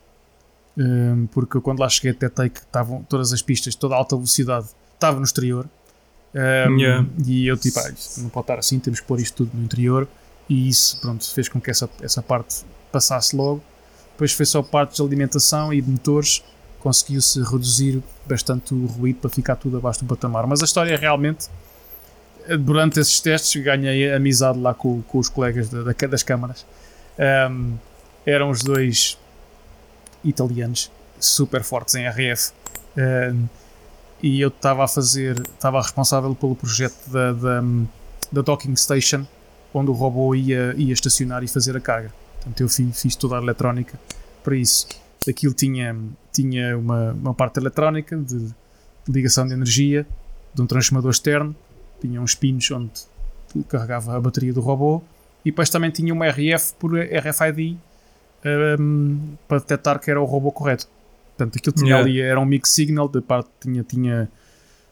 um, porque quando lá cheguei detectei que estavam todas as pistas, toda a alta velocidade estava no exterior um, yeah. e eu tipo, ah, não pode estar assim, temos que pôr isto tudo no interior e isso pronto, fez com que essa, essa parte passasse logo depois foi só partes de alimentação e de motores conseguiu-se reduzir bastante o ruído para ficar tudo abaixo do patamar. Mas a história é realmente, durante esses testes, ganhei amizade lá com, com os colegas da, da, das câmaras. Um, eram os dois italianos super fortes em RF. E eu estava a fazer, estava responsável pelo projeto da, da, da, docking station, onde o robô ia, ia estacionar e fazer a carga. Portanto, eu fiz, fiz toda a eletrónica para isso. Aquilo tinha, tinha uma, uma parte eletrónica de ligação de energia, de um transformador externo, tinha uns pinos onde carregava a bateria do robô e depois também tinha uma RF por RFID um, para detectar que era o robô correto. Portanto, aquilo tinha yeah. ali, era um mix signal, de parte tinha, tinha,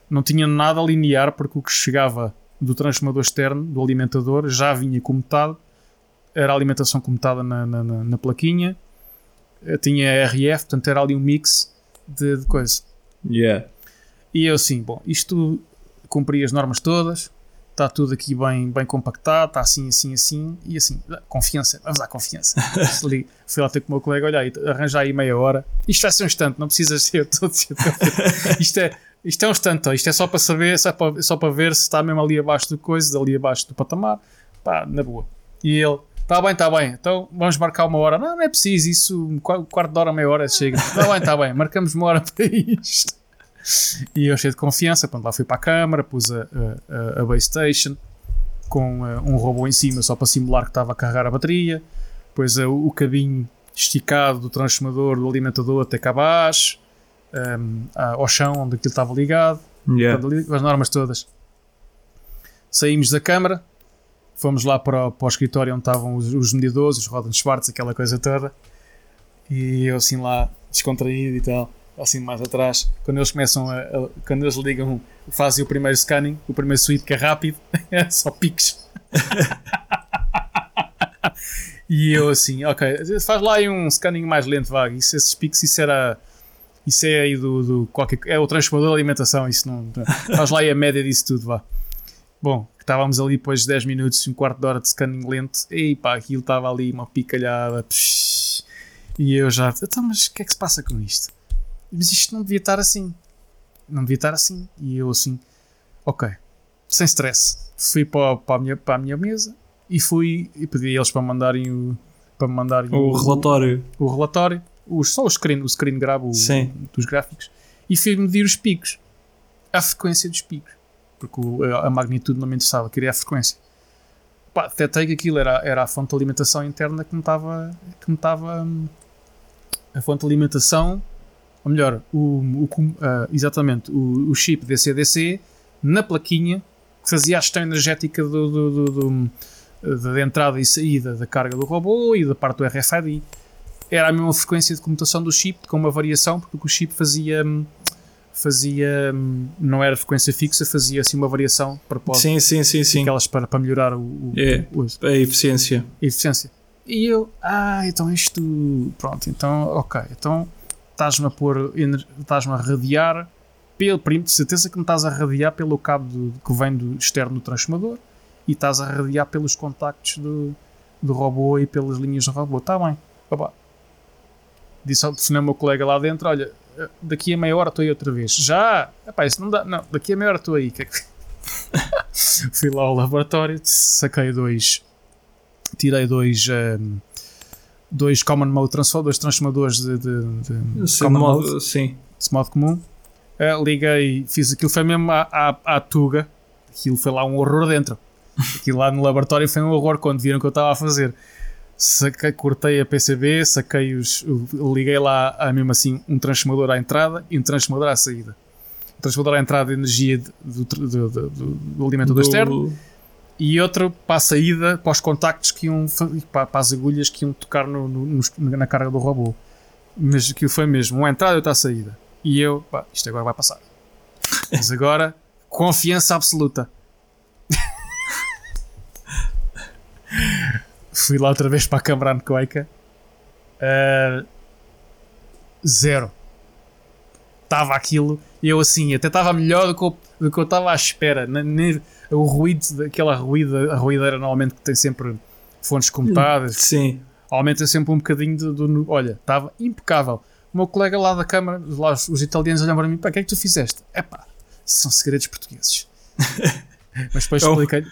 não tinha nada linear porque o que chegava do transformador externo, do alimentador, já vinha cometado, era a alimentação cometada na, na, na, na plaquinha tinha RF, portanto era ali um mix de, de coisas. Yeah. E eu assim, bom, isto cumpri as normas todas, está tudo aqui bem, bem compactado, está assim, assim, assim, e assim, confiança, vamos lá, confiança. Fui lá ter com o meu colega, olha aí, arranja aí meia hora. Isto vai ser um instante, não precisas ser todo. isto é, isto é um instante, isto é só para saber, só para, só para ver se está mesmo ali abaixo do coisa, ali abaixo do patamar, pá, na boa. E ele, Está bem, está bem. Então vamos marcar uma hora. Não, não é preciso. Isso, um quarto de hora, meia hora chega. Está bem, está bem. Marcamos uma hora para isto. E eu cheio de confiança. Quando lá fui para a câmara, pus a, a, a base station com um robô em cima só para simular que estava a carregar a bateria. Depois o cabinho esticado do transformador, do alimentador até cá abaixo. Um, ao chão onde aquilo estava ligado. Yeah. As normas todas. Saímos da câmara fomos lá para, para o escritório onde estavam os, os medidores, os Rodan Schwartz, aquela coisa toda. E eu assim lá, descontraído e tal, assim mais atrás. Quando eles começam a, a quando eles ligam, fazem o primeiro scanning, o primeiro sweep que é rápido, só piques. e eu assim, ok, faz lá aí um scanning mais lento, vago. Isso, esses piques, isso era. Isso é aí do, do qualquer. É o transformador de alimentação, isso não. Faz lá aí a média disso tudo, vá. Bom, estávamos ali depois de 10 minutos, um quarto de hora de scanning lento, e pá, aquilo estava ali uma picalhada, psh, e eu já, então, mas o que é que se passa com isto? Mas isto não devia estar assim, não devia estar assim, e eu assim, ok, sem stress, fui para, para, a, minha, para a minha mesa e fui e pedi a eles para mandarem o, para mandarem o, o relatório, o, o relatório, os, só o screen, o screen grab o, dos gráficos, e fui medir os picos, a frequência dos picos. Porque a magnitude não me interessava, queria a frequência. Pá, detectei que aquilo era, era a fonte de alimentação interna que me estava. que me estava. Hum, a fonte de alimentação, ou melhor, o, o uh, exatamente, o, o chip DC-DC na plaquinha que fazia a gestão energética do, do, do, do da entrada e saída da carga do robô e da parte do RFID. Era a mesma frequência de comutação do chip, com uma variação, porque o chip fazia hum, fazia, hum, não era frequência fixa, fazia assim uma variação para sim, sim, sim, sim. aquelas para, para melhorar o, o, é, o, a eficiência. A eficiência. E eu, ah, então isto, pronto, então, ok, então estás-me a pôr, estás-me a radiar, pelo, de certeza que me estás a radiar pelo cabo do, que vem do externo do transformador e estás a radiar pelos contactos do, do robô e pelas linhas do robô. Está bem, opa. Disse ao meu colega lá dentro: Olha, daqui a meia hora estou aí outra vez. Já? Epá, isso não dá. Não, daqui a meia hora estou aí. É. Fui lá ao laboratório, saquei dois. Tirei dois. Um, dois common mode dois transformadores de, de, de sim, common modo, mode, sim. de modo comum. Uh, liguei, fiz aquilo, foi mesmo à, à, à tuga. Aquilo foi lá um horror dentro. Aquilo lá no laboratório foi um horror quando viram o que eu estava a fazer saquei, cortei a PCB, saquei os. liguei lá a, mesmo assim um transformador à entrada e um transformador à saída. Um transformador à entrada de energia do, do, do, do alimentador externo e outra para a saída, para os contactos que iam, para, as agulhas que iam tocar no, no, na carga do robô. Mas aquilo foi mesmo, uma entrada e outra saída. E eu, pá, isto agora vai passar. Mas agora, confiança absoluta. Fui lá outra vez para a câmara anecoica. Uh, zero. Estava aquilo e eu assim, até estava melhor do que eu, do que eu estava à espera. Nem, o ruído, daquela ruída, a ruideira normalmente que tem sempre fontes comutadas. Sim. Aumenta sempre um bocadinho do. do olha, estava impecável. O meu colega lá da câmara, lá os, os italianos olham para mim, pá, o que é que tu fizeste? É pá, isso são segredos portugueses. Mas depois é um, expliquei,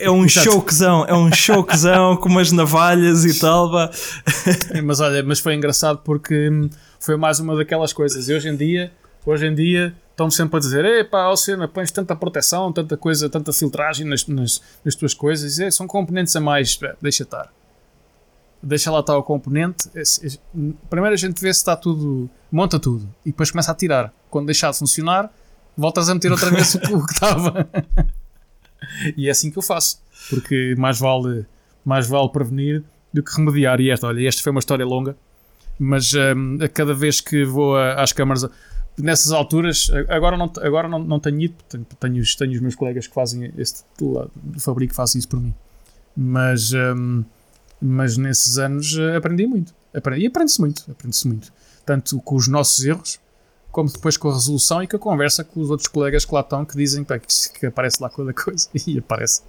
é um, é um choquezão, é um choquezão com umas navalhas e tal. Pá. mas olha, mas foi engraçado porque hum, foi mais uma daquelas coisas. E hoje em dia, hoje em dia, estão sempre a dizer: Epá, Oceana, pões tanta proteção, tanta coisa, tanta filtragem nas, nas, nas tuas coisas. E, são componentes a mais, deixa estar. Deixa lá estar o componente. Primeiro a gente vê se está tudo, monta tudo e depois começa a tirar. Quando deixar de funcionar voltas a meter outra vez o que estava. e é assim que eu faço, porque mais vale, mais vale prevenir do que remediar. E esta, olha, esta foi uma história longa, mas um, a cada vez que vou a, às câmaras, nessas alturas, agora não, agora não, não tenho ido, tenho, tenho, tenho os meus colegas que fazem este fabrico, fazem isso por mim, mas, um, mas nesses anos eh, aprendi muito. Aprendi, e aprende-se muito, aprende-se muito. Tanto com os nossos erros, como depois com a resolução e com a conversa com os outros colegas que lá estão que dizem pá, que, aparece lá cada coisa e aparece.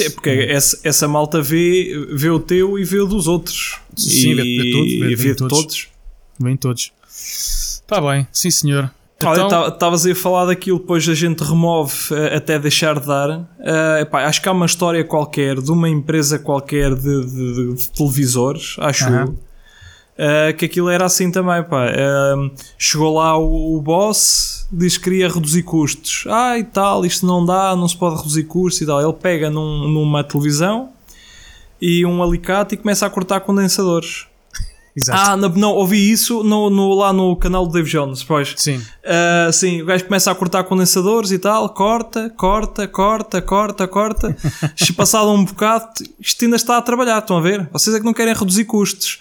É porque essa, essa malta vê, vê o teu e vê o dos outros. Sim, e, vê, vê tudo, vê, vê, vê todos. todos. Vêm todos. Está bem, sim senhor. Então... Estavas aí a falar daquilo, depois a gente remove uh, até deixar de dar. Uh, epá, acho que há uma história qualquer de uma empresa qualquer de, de, de televisores, acho eu, Uh, que aquilo era assim também, pá. Chegou lá o, o, boss, diz que queria reduzir custos. Ah, e tal, isto não dá, não se pode reduzir custos e tal. Ele pega num, numa televisão e um alicate e começa a cortar condensadores. Exato. Ah, não, não, ouvi isso no, no, lá no canal do Dave Jones, pois. Sim. Uh, sim, o gajo começa a cortar condensadores e tal, corta, corta, corta, corta, corta. Passado um bocado, isto ainda está a trabalhar, estão a ver? Vocês é que não querem reduzir custos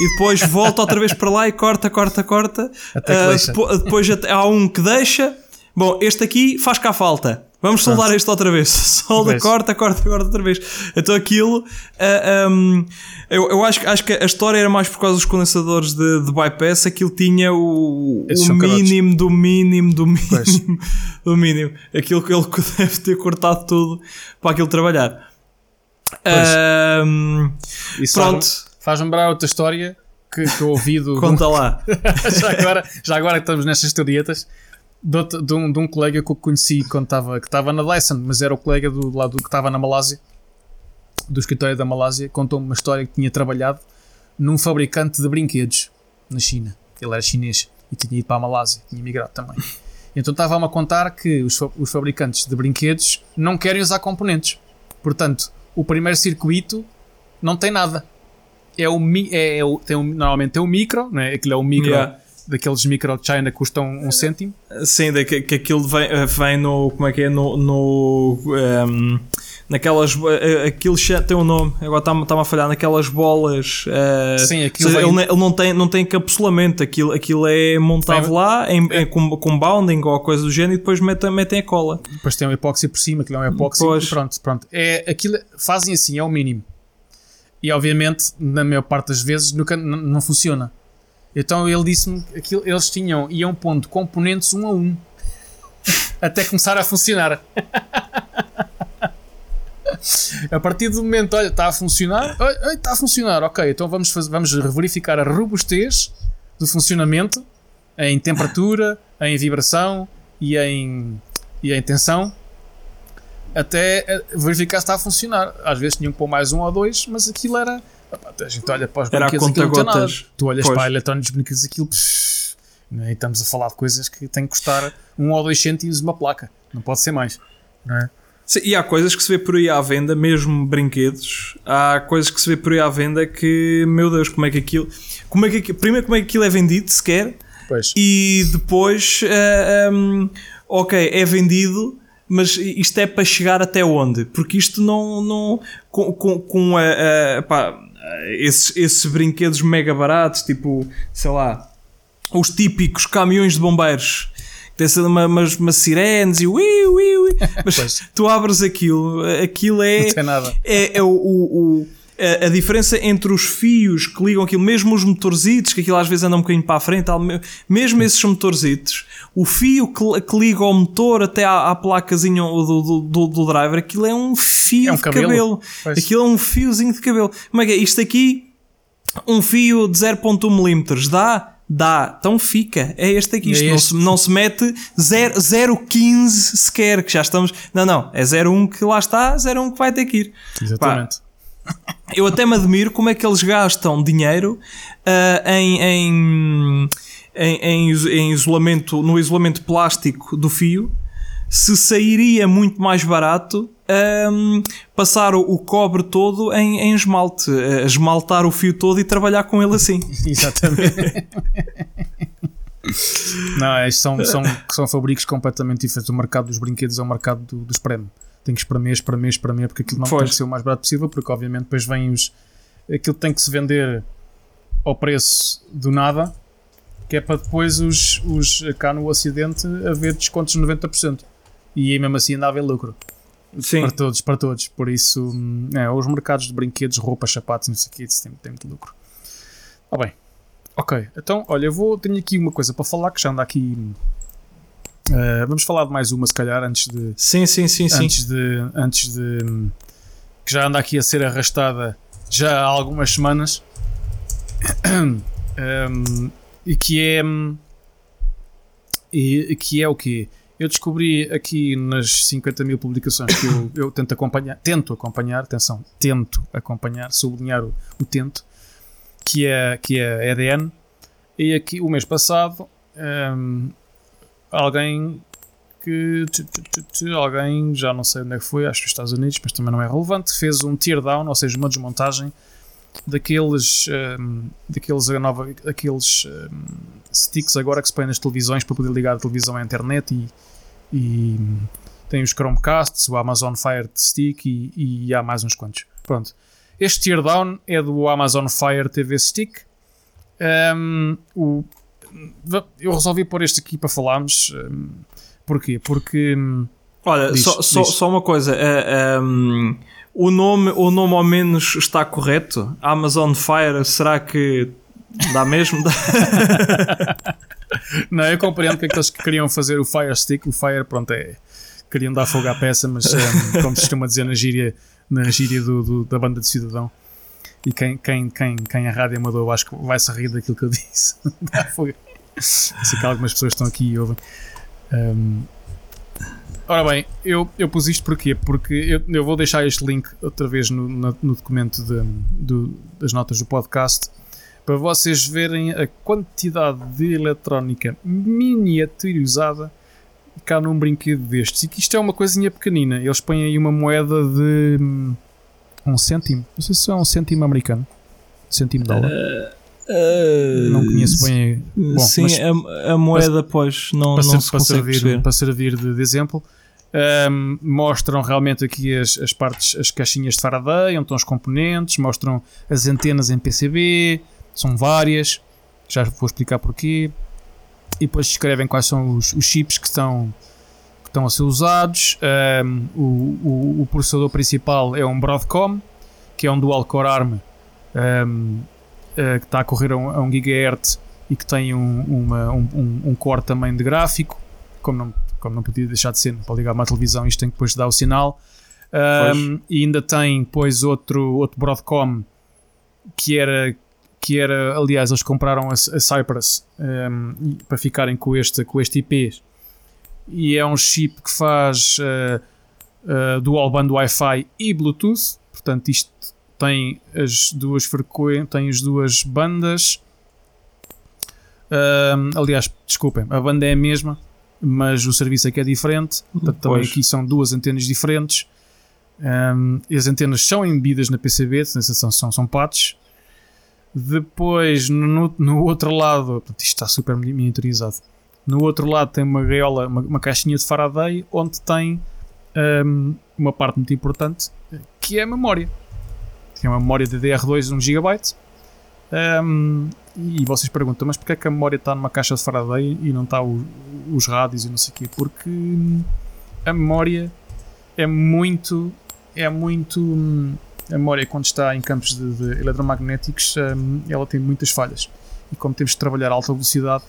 e depois volta outra vez para lá e corta, corta, corta. Uh, depois há um que deixa. Bom, este aqui faz cá falta. Vamos soldar este outra vez. Solda, corta, corta, corta outra vez. Então aquilo. Uh, ah, um, eu, eu acho, acho que a história era mais por causa dos condensadores de, de bypass. Aquilo tinha o, o mínimo do mínimo do mínimo do mínimo. Aquilo que ele deve ter cortado tudo para aquilo trabalhar. Um, pronto. Faz lembrar outra história que, que eu ouvi do. Conta lá. já, agora, já agora que estamos nestas historietas, de, de, um, de um colega que eu conheci quando estava, que estava na Dyson, mas era o colega do lado que estava na Malásia, do escritório da Malásia, contou-me uma história que tinha trabalhado num fabricante de brinquedos na China. Ele era chinês e tinha ido para a Malásia, tinha migrado também. Então estava-me a contar que os, os fabricantes de brinquedos não querem usar componentes. Portanto, o primeiro circuito não tem nada é o, é, é o, tem um, normalmente tem o micro, né? aquilo é o micro yeah. Daqueles micro China que custam um cêntimo. Sim, de, que, que aquilo vem, vem no. Como é que é? No. no um, ehm, naquelas. Eh, aquilo tem um nome, agora está-me está a falhar, naquelas bolas. Uh, Sim, aquilo seja, ele, ele, não tem, não tem encapsulamento, aquilo, aquilo é montado lá em, é. em, com, com bounding ou coisa do género e depois metem, metem a cola. Depois tem um epóxi por cima, aquilo é um epóxi pois. pronto, pronto. É, aquilo, fazem assim, é o mínimo. E obviamente, na maior parte das vezes, nunca, não funciona. Então ele disse-me que eles tinham, iam pondo componentes um a um até começar a funcionar. a partir do momento, olha, está a funcionar, está a funcionar, ok, então vamos, fazer, vamos verificar a robustez do funcionamento em temperatura, em vibração e em, e em tensão até eh, verificar se está a funcionar. Às vezes tinham que pôr mais um ou dois, mas aquilo era. A gente olha para os era brinquedos aquilo não nada. Tu olhas pois. para a eletrónica dos brinquedos aquilo. Psh, é? e estamos a falar de coisas que têm que custar um ou dois cêntimos uma placa. Não pode ser mais. Não é? Sim, e há coisas que se vê por aí à venda, mesmo brinquedos. Há coisas que se vê por aí à venda que, meu Deus, como é que aquilo. Como é que, primeiro, como é que aquilo é vendido sequer? Pois. E depois, uh, eh, um, ok, é vendido mas isto é para chegar até onde? Porque isto não. não com, com, com a, a pá, esses, esses brinquedos mega baratos, tipo, sei lá, os típicos caminhões de bombeiros. Tem uma, umas, umas sirenes e ui, ui, ui. Mas tu abres aquilo, aquilo é. Não tem nada. É, é o, o, o a, a, diferença entre os fios que ligam aquilo, mesmo os motorzitos, que aquilo às vezes anda um bocadinho para a frente, mesmo esses motorzitos, o fio que, que liga ao motor até à, à placazinha do, do, do, do, driver, aquilo é um fio é um de cabelo. cabelo. Aquilo é um fiozinho de cabelo. Como é que é? Isto aqui, um fio de 0.1 mm, dá? Dá, então fica. É este aqui. Isto é este. Não, se, não se mete 0,15 sequer, que já estamos. Não, não. É 0,1 que lá está, 0,1 que vai ter que ir. Exatamente. Pá, eu até me admiro como é que eles gastam dinheiro uh, em, em, em, em, isolamento, no isolamento plástico do fio, se sairia muito mais barato um, passar o, o, cobre todo em, em esmalte, uh, esmaltar o fio todo e trabalhar com ele assim. Exatamente. Não, é, são, são, são fabricos completamente diferentes. O mercado dos brinquedos é o mercado do, do espreme. Tem que espremer, espremer, espremer, porque aquilo não pois. tem que ser o mais barato possível, porque obviamente depois vem os. Aquilo tem que se vender ao preço do nada, que é para depois os, os cá no Ocidente haver descontos de 90%. E aí mesmo assim ainda haver lucro. Sim. Para todos, para todos. Por isso, é, os mercados de brinquedos, roupas, sapatos, não sei o que, isso tem, tem muito lucro. Ah, bem. Ok, então, olha, eu vou. Tenho aqui uma coisa para falar que já anda aqui. Uh, vamos falar de mais uma, se calhar, antes de. Sim, sim, sim, antes sim. De, antes de. Que já anda aqui a ser arrastada já há algumas semanas. um, e que é. E que é o quê? Eu descobri aqui nas 50 mil publicações que eu, eu tento acompanhar, tento acompanhar, atenção, tento acompanhar, sublinhar o, o tento, que é, que é EDN. E aqui, o mês passado, um, alguém que alguém, já não sei onde é que foi, acho que os Estados Unidos, mas também não é relevante, fez um teardown, ou seja, uma desmontagem daqueles, um, daqueles, nova, aqueles um, sticks agora que se põem nas televisões para poder ligar a televisão à internet e, e tem os Chromecasts, o Amazon Fire Stick e, e há mais uns quantos. Pronto. Este teardown é do Amazon Fire TV Stick. Um, o, eu resolvi pôr este aqui para falarmos. Um, porquê? Porque. Hum, Olha, diz, só, só, só, uma coisa. Uh, um, o, nome, o nome ao menos está correto? Amazon Fire, será que dá mesmo? Não, eu compreendo que aqueles que queriam fazer o Fire Stick, o Fire, pronto, é. Queriam dar fogo à peça, mas um, como se costuma dizer na gíria, na gíria do, do, da banda de cidadão. E quem, quem, quem, quem a rádio mandou, acho que vai se rir daquilo que eu disse. Sei que algumas pessoas estão aqui e ouvem. Um, ora bem, eu, eu pus isto porquê? Porque eu, eu vou deixar este link outra vez no, no, no documento de, do, das notas do podcast para vocês verem a quantidade de eletrónica miniaturizada cá num brinquedo destes. E que isto é uma coisinha pequenina. Eles põem aí uma moeda de hum, um cêntimo. Não sei se é um cêntimo americano. Cêntimo dólar. Uh... Uh, não conheço bem. Bom, sim, a, a, moeda, para, pois, não, para, não ser, para servir, para servir de, de exemplo. Um, mostram realmente aqui as, as partes, as caixinhas de Faraday, onde estão os componentes, mostram as antenas em PCB, são várias, já vou explicar porquê. E depois descrevem quais são os, os chips que estão, que estão a ser usados. Um, o, o, o, processador principal é um Broadcom, que é um dual core ARM um, uh, que está a correr a 1 um, GHz e que tem um, uma, um, um, core também de gráfico. Como não, como não podia deixar de ser, para ligar uma televisão, isto tem que depois dar o sinal. Um, e ainda tem depois outro, outro Broadcom que era que era, aliás, eles compraram a, a Cypress um, para ficarem com este, com este IP. E é um chip que faz uh, uh, dual band Wi-Fi e Bluetooth. Portanto, isto tem as duas frequências, tem as duas bandas. Aliás, desculpem, a banda é a mesma, mas o serviço aqui é diferente. Portanto, também aqui são duas antenas diferentes. Um, as antenas são embebidas na PCB, são, são, são patches depois, no, no outro lado, isto está super miniaturizado. No outro lado tem uma gaiola, uma, uma caixinha de Faraday, onde tem um, uma parte muito importante que é a memória. Que é uma memória DDR2 de 1 GB. Um, e vocês perguntam, mas porquê é que a memória está numa caixa de Faraday e não está o, os rádios e não sei o quê? Porque a memória é muito. É muito. a memória, quando está em campos de, de eletromagnéticos, um, ela tem muitas falhas. E como temos de trabalhar a alta velocidade,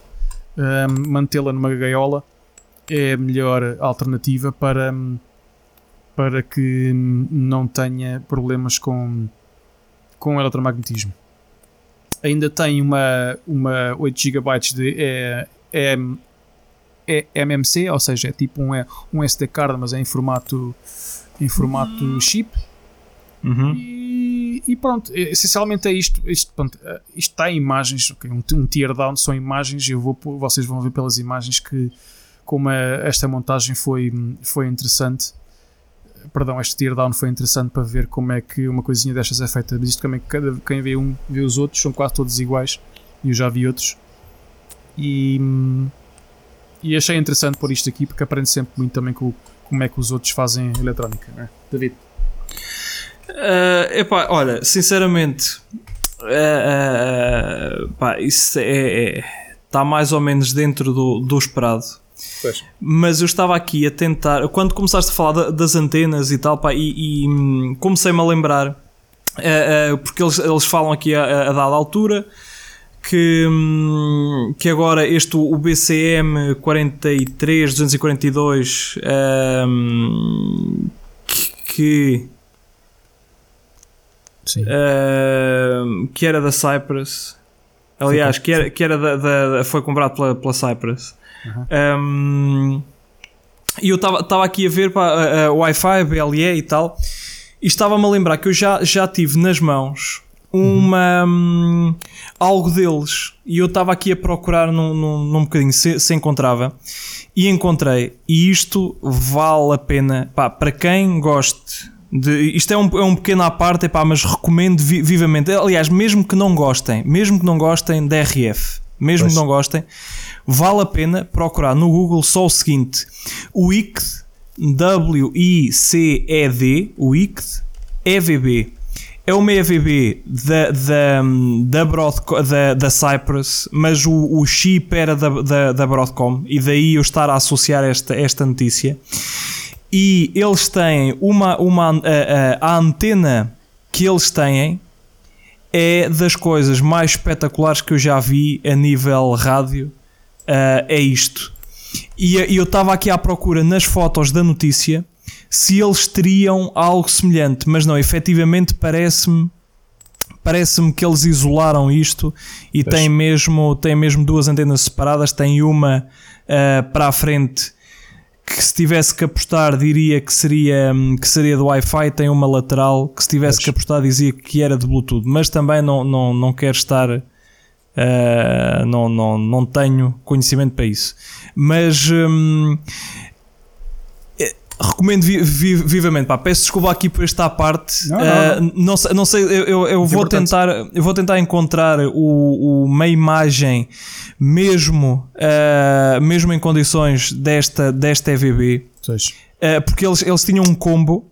um, mantê-la numa gaiola é a melhor alternativa para, para que não tenha problemas com, com o eletromagnetismo. Ainda tem uma, uma 8 GB de é, é, é MMC, ou seja, é tipo um, um SD card, mas é em formato, em formato uhum. chip. Uhum. E, pronto, essencialmente é isto. Isto, pronto, eh, isto está em imagens, okay, um, um tear down são imagens. Eu vou, vocês vão ver pelas imagens que como a, esta montagem foi, foi interessante. Perdão, este tear down foi interessante para ver como é que uma coisinha destas é feita. Mas isto também, cada, quem vê um, vê os outros, são quase todos iguais. E eu já vi outros. E, e achei interessante pôr isto aqui porque aprende sempre muito também com como é que os outros fazem eletrónica, não é? David? Uh, epá, olha, sinceramente, uh, uh, pá, isso é, é, está mais ou menos dentro do, do esperado. Pois. Mas eu estava aqui a tentar, quando começaste a falar das antenas e tal, pá, e, e hum, comecei-me a lembrar, porque eles, eles falam aqui a, a dada altura que, hum, que agora este o BCM 43242 um, que, que Uh, que era da Cypress. Aliás, que era, que era da, da, foi comprado pela, pela Cypress. Uhum. Um, e eu estava aqui a ver para uh, Wi-Fi, BLE e tal, e estava-me a lembrar que eu já, já tive nas mãos uma um, algo deles e eu estava aqui a procurar num, num, num bocadinho se, se, encontrava e encontrei e isto vale a pena pá, para quem goste de, isto é um, é um pequeno à parte, epá, mas recomendo vi, vivamente. Aliás, mesmo que não gostem, mesmo que não gostem da RF, mesmo pois. que não gostem, vale a pena procurar no Google só o seguinte: o ICD, W-I-C-E-D, o ICD, EVB. É uma EVB da, da, da, Broadcom, da, da Cypress, mas o, o chip era da, da, da Broadcom, e daí eu estar a associar esta, esta notícia e eles têm uma, uma a, a, a, antena que eles têm é das coisas mais espetaculares que eu já vi a nível rádio uh, é isto. E, e eu estava aqui à procura nas fotos da notícia se eles teriam algo semelhante mas não, efetivamente parece-me parece-me que eles isolaram isto e tem mesmo, tem mesmo duas antenas separadas tem uma uh, para a frente que se tivesse que apostar diria que seria, que seria do Wi-Fi, tem uma lateral que se tivesse que apostar dizia que era de Bluetooth, mas também não, não, não quero estar uh, não, não, não tenho conhecimento para isso. Mas um, recomendo vi, vi, vivamente. Pá, peço desculpa aqui por esta parte. Não, uh, não, não. sei, não sei eu, eu, eu vou tentar, eu vou tentar encontrar o, uma imagem mesmo, uh, mesmo em condições desta, desta EVB. Uh, porque eles, eles tinham um combo.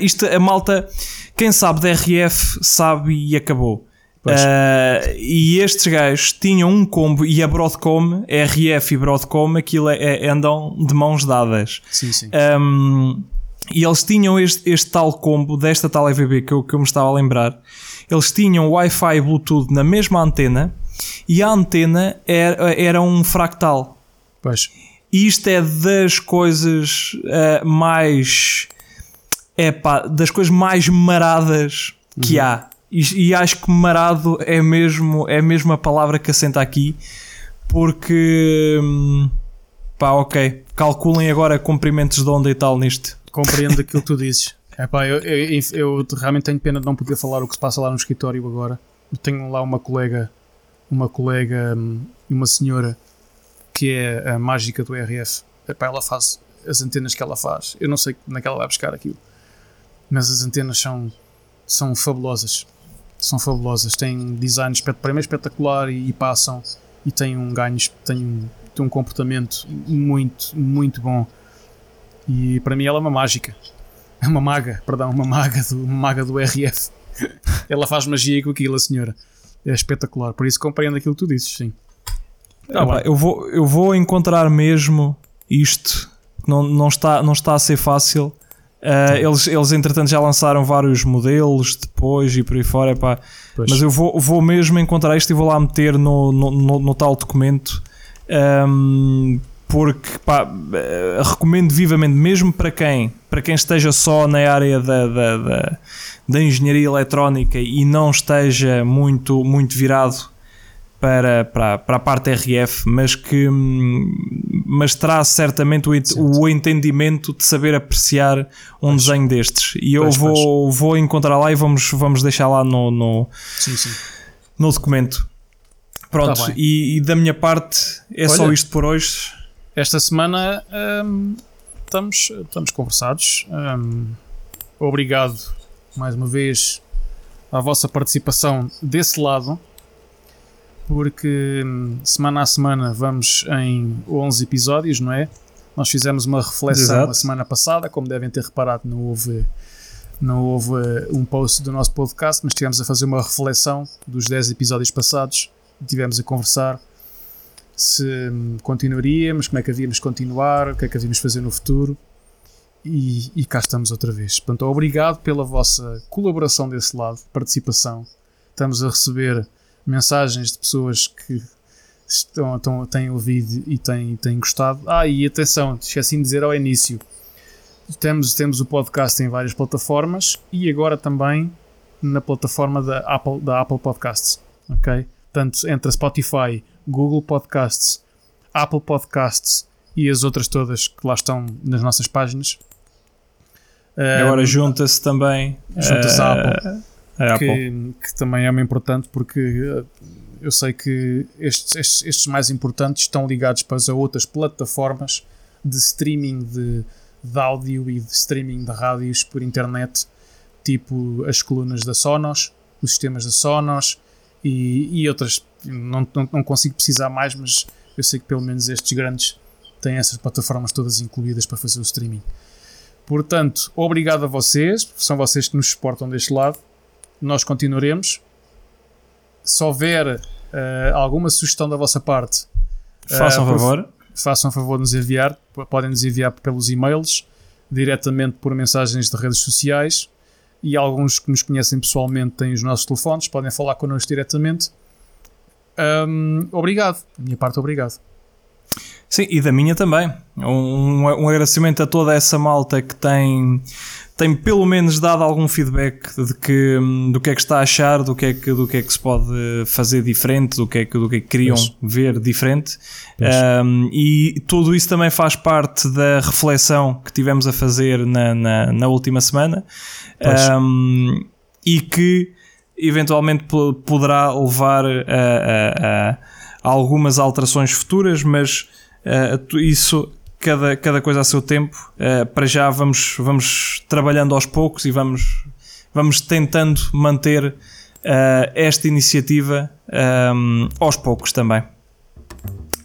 isto, a malta, quem sabe da RF sabe e acabou. Uh, e estes gajos tinham um combo e a Broadcom, RF e Broadcom, aquilo é, é, andam de mãos dadas. Sim, sim. Um, e eles tinham este, este, tal combo desta tal EVB que eu, que eu me estava a lembrar. Eles tinham Wi-Fi e Bluetooth na mesma antena e a antena era, era um fractal. Pois. E isto é das coisas uh, mais. É pá, das coisas mais maradas que uhum. há e, e, acho que marado é mesmo, é mesmo a palavra que assenta aqui, porque hum, pá, ok, calculem agora comprimentos de onda e tal nisto. Compreendo aquilo que tu dizes. É pá, eu, eu, eu, realmente tenho pena de não poder falar o que se passa lá no escritório agora. Eu tenho lá uma colega, uma colega hum, e uma senhora que é a mágica do RF. Epá, ela faz as antenas que ela faz. Eu não sei como é que ela vai buscar aquilo, mas as antenas são, são fabulosas são fabulosas. Têm design primeiro espetacular e, e, passam e têm um ganho, têm um, têm um comportamento muito, muito bom. E para mim ela é uma mágica. É uma maga, perdão, uma maga do, uma maga do RF. ela faz magia com aquilo, a senhora. É espetacular. Por isso compreendo aquilo que tu dizes, sim. Ah, eu, vou, eu vou encontrar mesmo isto. Não, não, está, não está a ser fácil. Uh, eles, eles, entretanto, já lançaram vários modelos depois e por aí fora. Epá. Mas eu vou, vou mesmo encontrar isto e vou lá meter no, no, no, no tal documento. Um, porque pá, eh, recomendo vivamente, mesmo para quem, para quem esteja só na área da, da, da, da engenharia eletrónica e não esteja muito, muito virado para, para, para a parte RF, mas que mas traz certamente o, o entendimento de saber apreciar um pois. desenho destes. E eu pois, vou, pois. vou encontrar lá e vamos, vamos deixar lá no, no, sim, sim. no documento. Pronto, tá e, e, da minha parte é Olha, só isto por hoje. Esta semana hum, estamos, estamos conversados. Hum, obrigado mais uma vez à vossa participação desse lado porque hum, semana a semana vamos em 11 episódios, não é? Nós fizemos uma reflexão Exato. a semana passada, como devem ter reparado, não houve, não houve uh, um post do nosso podcast, mas estivemos a fazer uma reflexão dos 10 episódios passados, tivemos a conversar se hum, continuaríamos, como é que havíamos continuar, o que é que havíamos fazer no futuro. E, e cá estamos outra vez. Portanto, obrigado pela vossa colaboração desse lado, participação. Estamos a receber mensagens de pessoas que estão, estão, têm ouvido e têm, têm gostado. Ah, e atenção, esqueci de dizer ao início: temos, temos o podcast em várias plataformas e agora também na plataforma da Apple, da Apple Podcasts. Ok? Tanto entre a Spotify, Google Podcasts, Apple Podcasts e as outras todas que lá estão nas nossas páginas. Agora junta-se também. Junta-se uh, à Apple é que, que, também é muito importante porque eh, eu sei que estes, estes, estes, mais importantes estão ligados para outras plataformas de streaming de, de áudio e de streaming de rádios por internet, tipo as colunas da Sonos, os sistemas da Sonos e, e outras. Não, não, não consigo precisar mais, mas eu sei que pelo menos estes grandes têm essas plataformas todas incluídas para fazer o streaming. Portanto, obrigado a vocês, são vocês que nos suportam deste lado nós continuaremos. Se houver uh, alguma sugestão da vossa parte, façam uh, favor. Façam favor de nos enviar. Podem nos enviar pelos e-mails, diretamente por mensagens de redes sociais. E alguns que nos conhecem pessoalmente têm os nossos telefones, podem falar connosco diretamente. Um, obrigado. Da minha parte, obrigado. Sim, e da minha também. Um, um agradecimento a toda essa malta que tem tem pelo menos dado algum feedback de que, hum, do que é que está a achar, do que é que, do que, é que se pode fazer diferente, do que é que, do que, é que queriam ver diferente. Um, e tudo isso também faz parte da reflexão que tivemos a fazer na, na, na última semana. Um, e que eventualmente poderá levar a, a, a algumas alterações futuras, mas uh, isso cada, cada coisa a seu tempo. Uh, para já vamos, vamos trabalhando aos poucos e vamos, vamos tentando manter uh, esta iniciativa um, ehm, aos poucos também.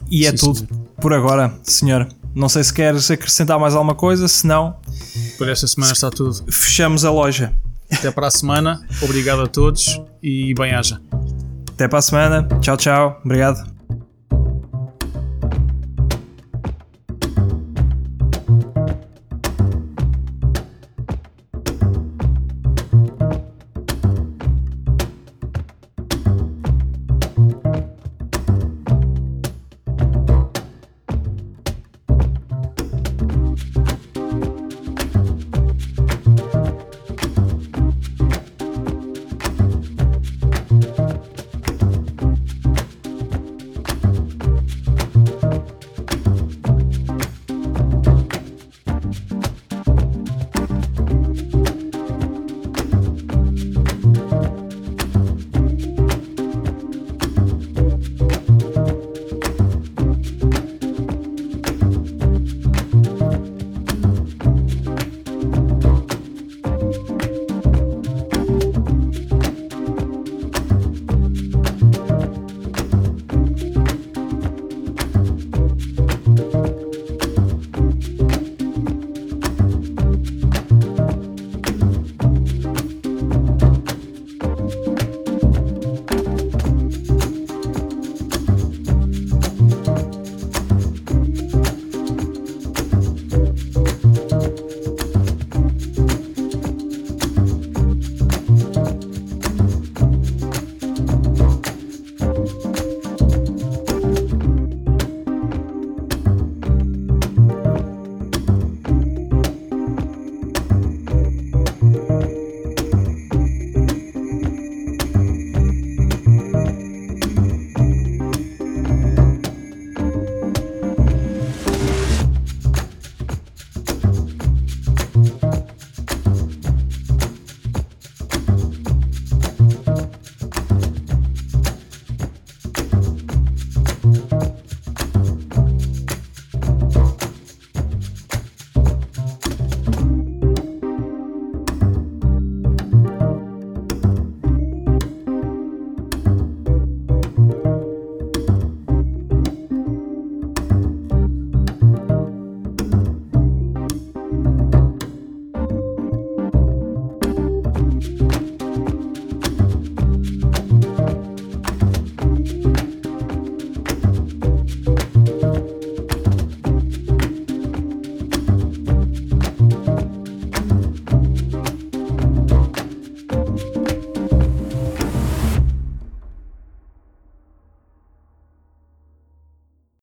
E é Sim, tudo senhor. por agora, senhor. Não sei se queres acrescentar mais alguma coisa, se não. Por esta semana está tudo. Fechamos a loja. Até para a semana. Obrigado a todos e bem-aja. Até para a semana. Tchau, tchau. Obrigado.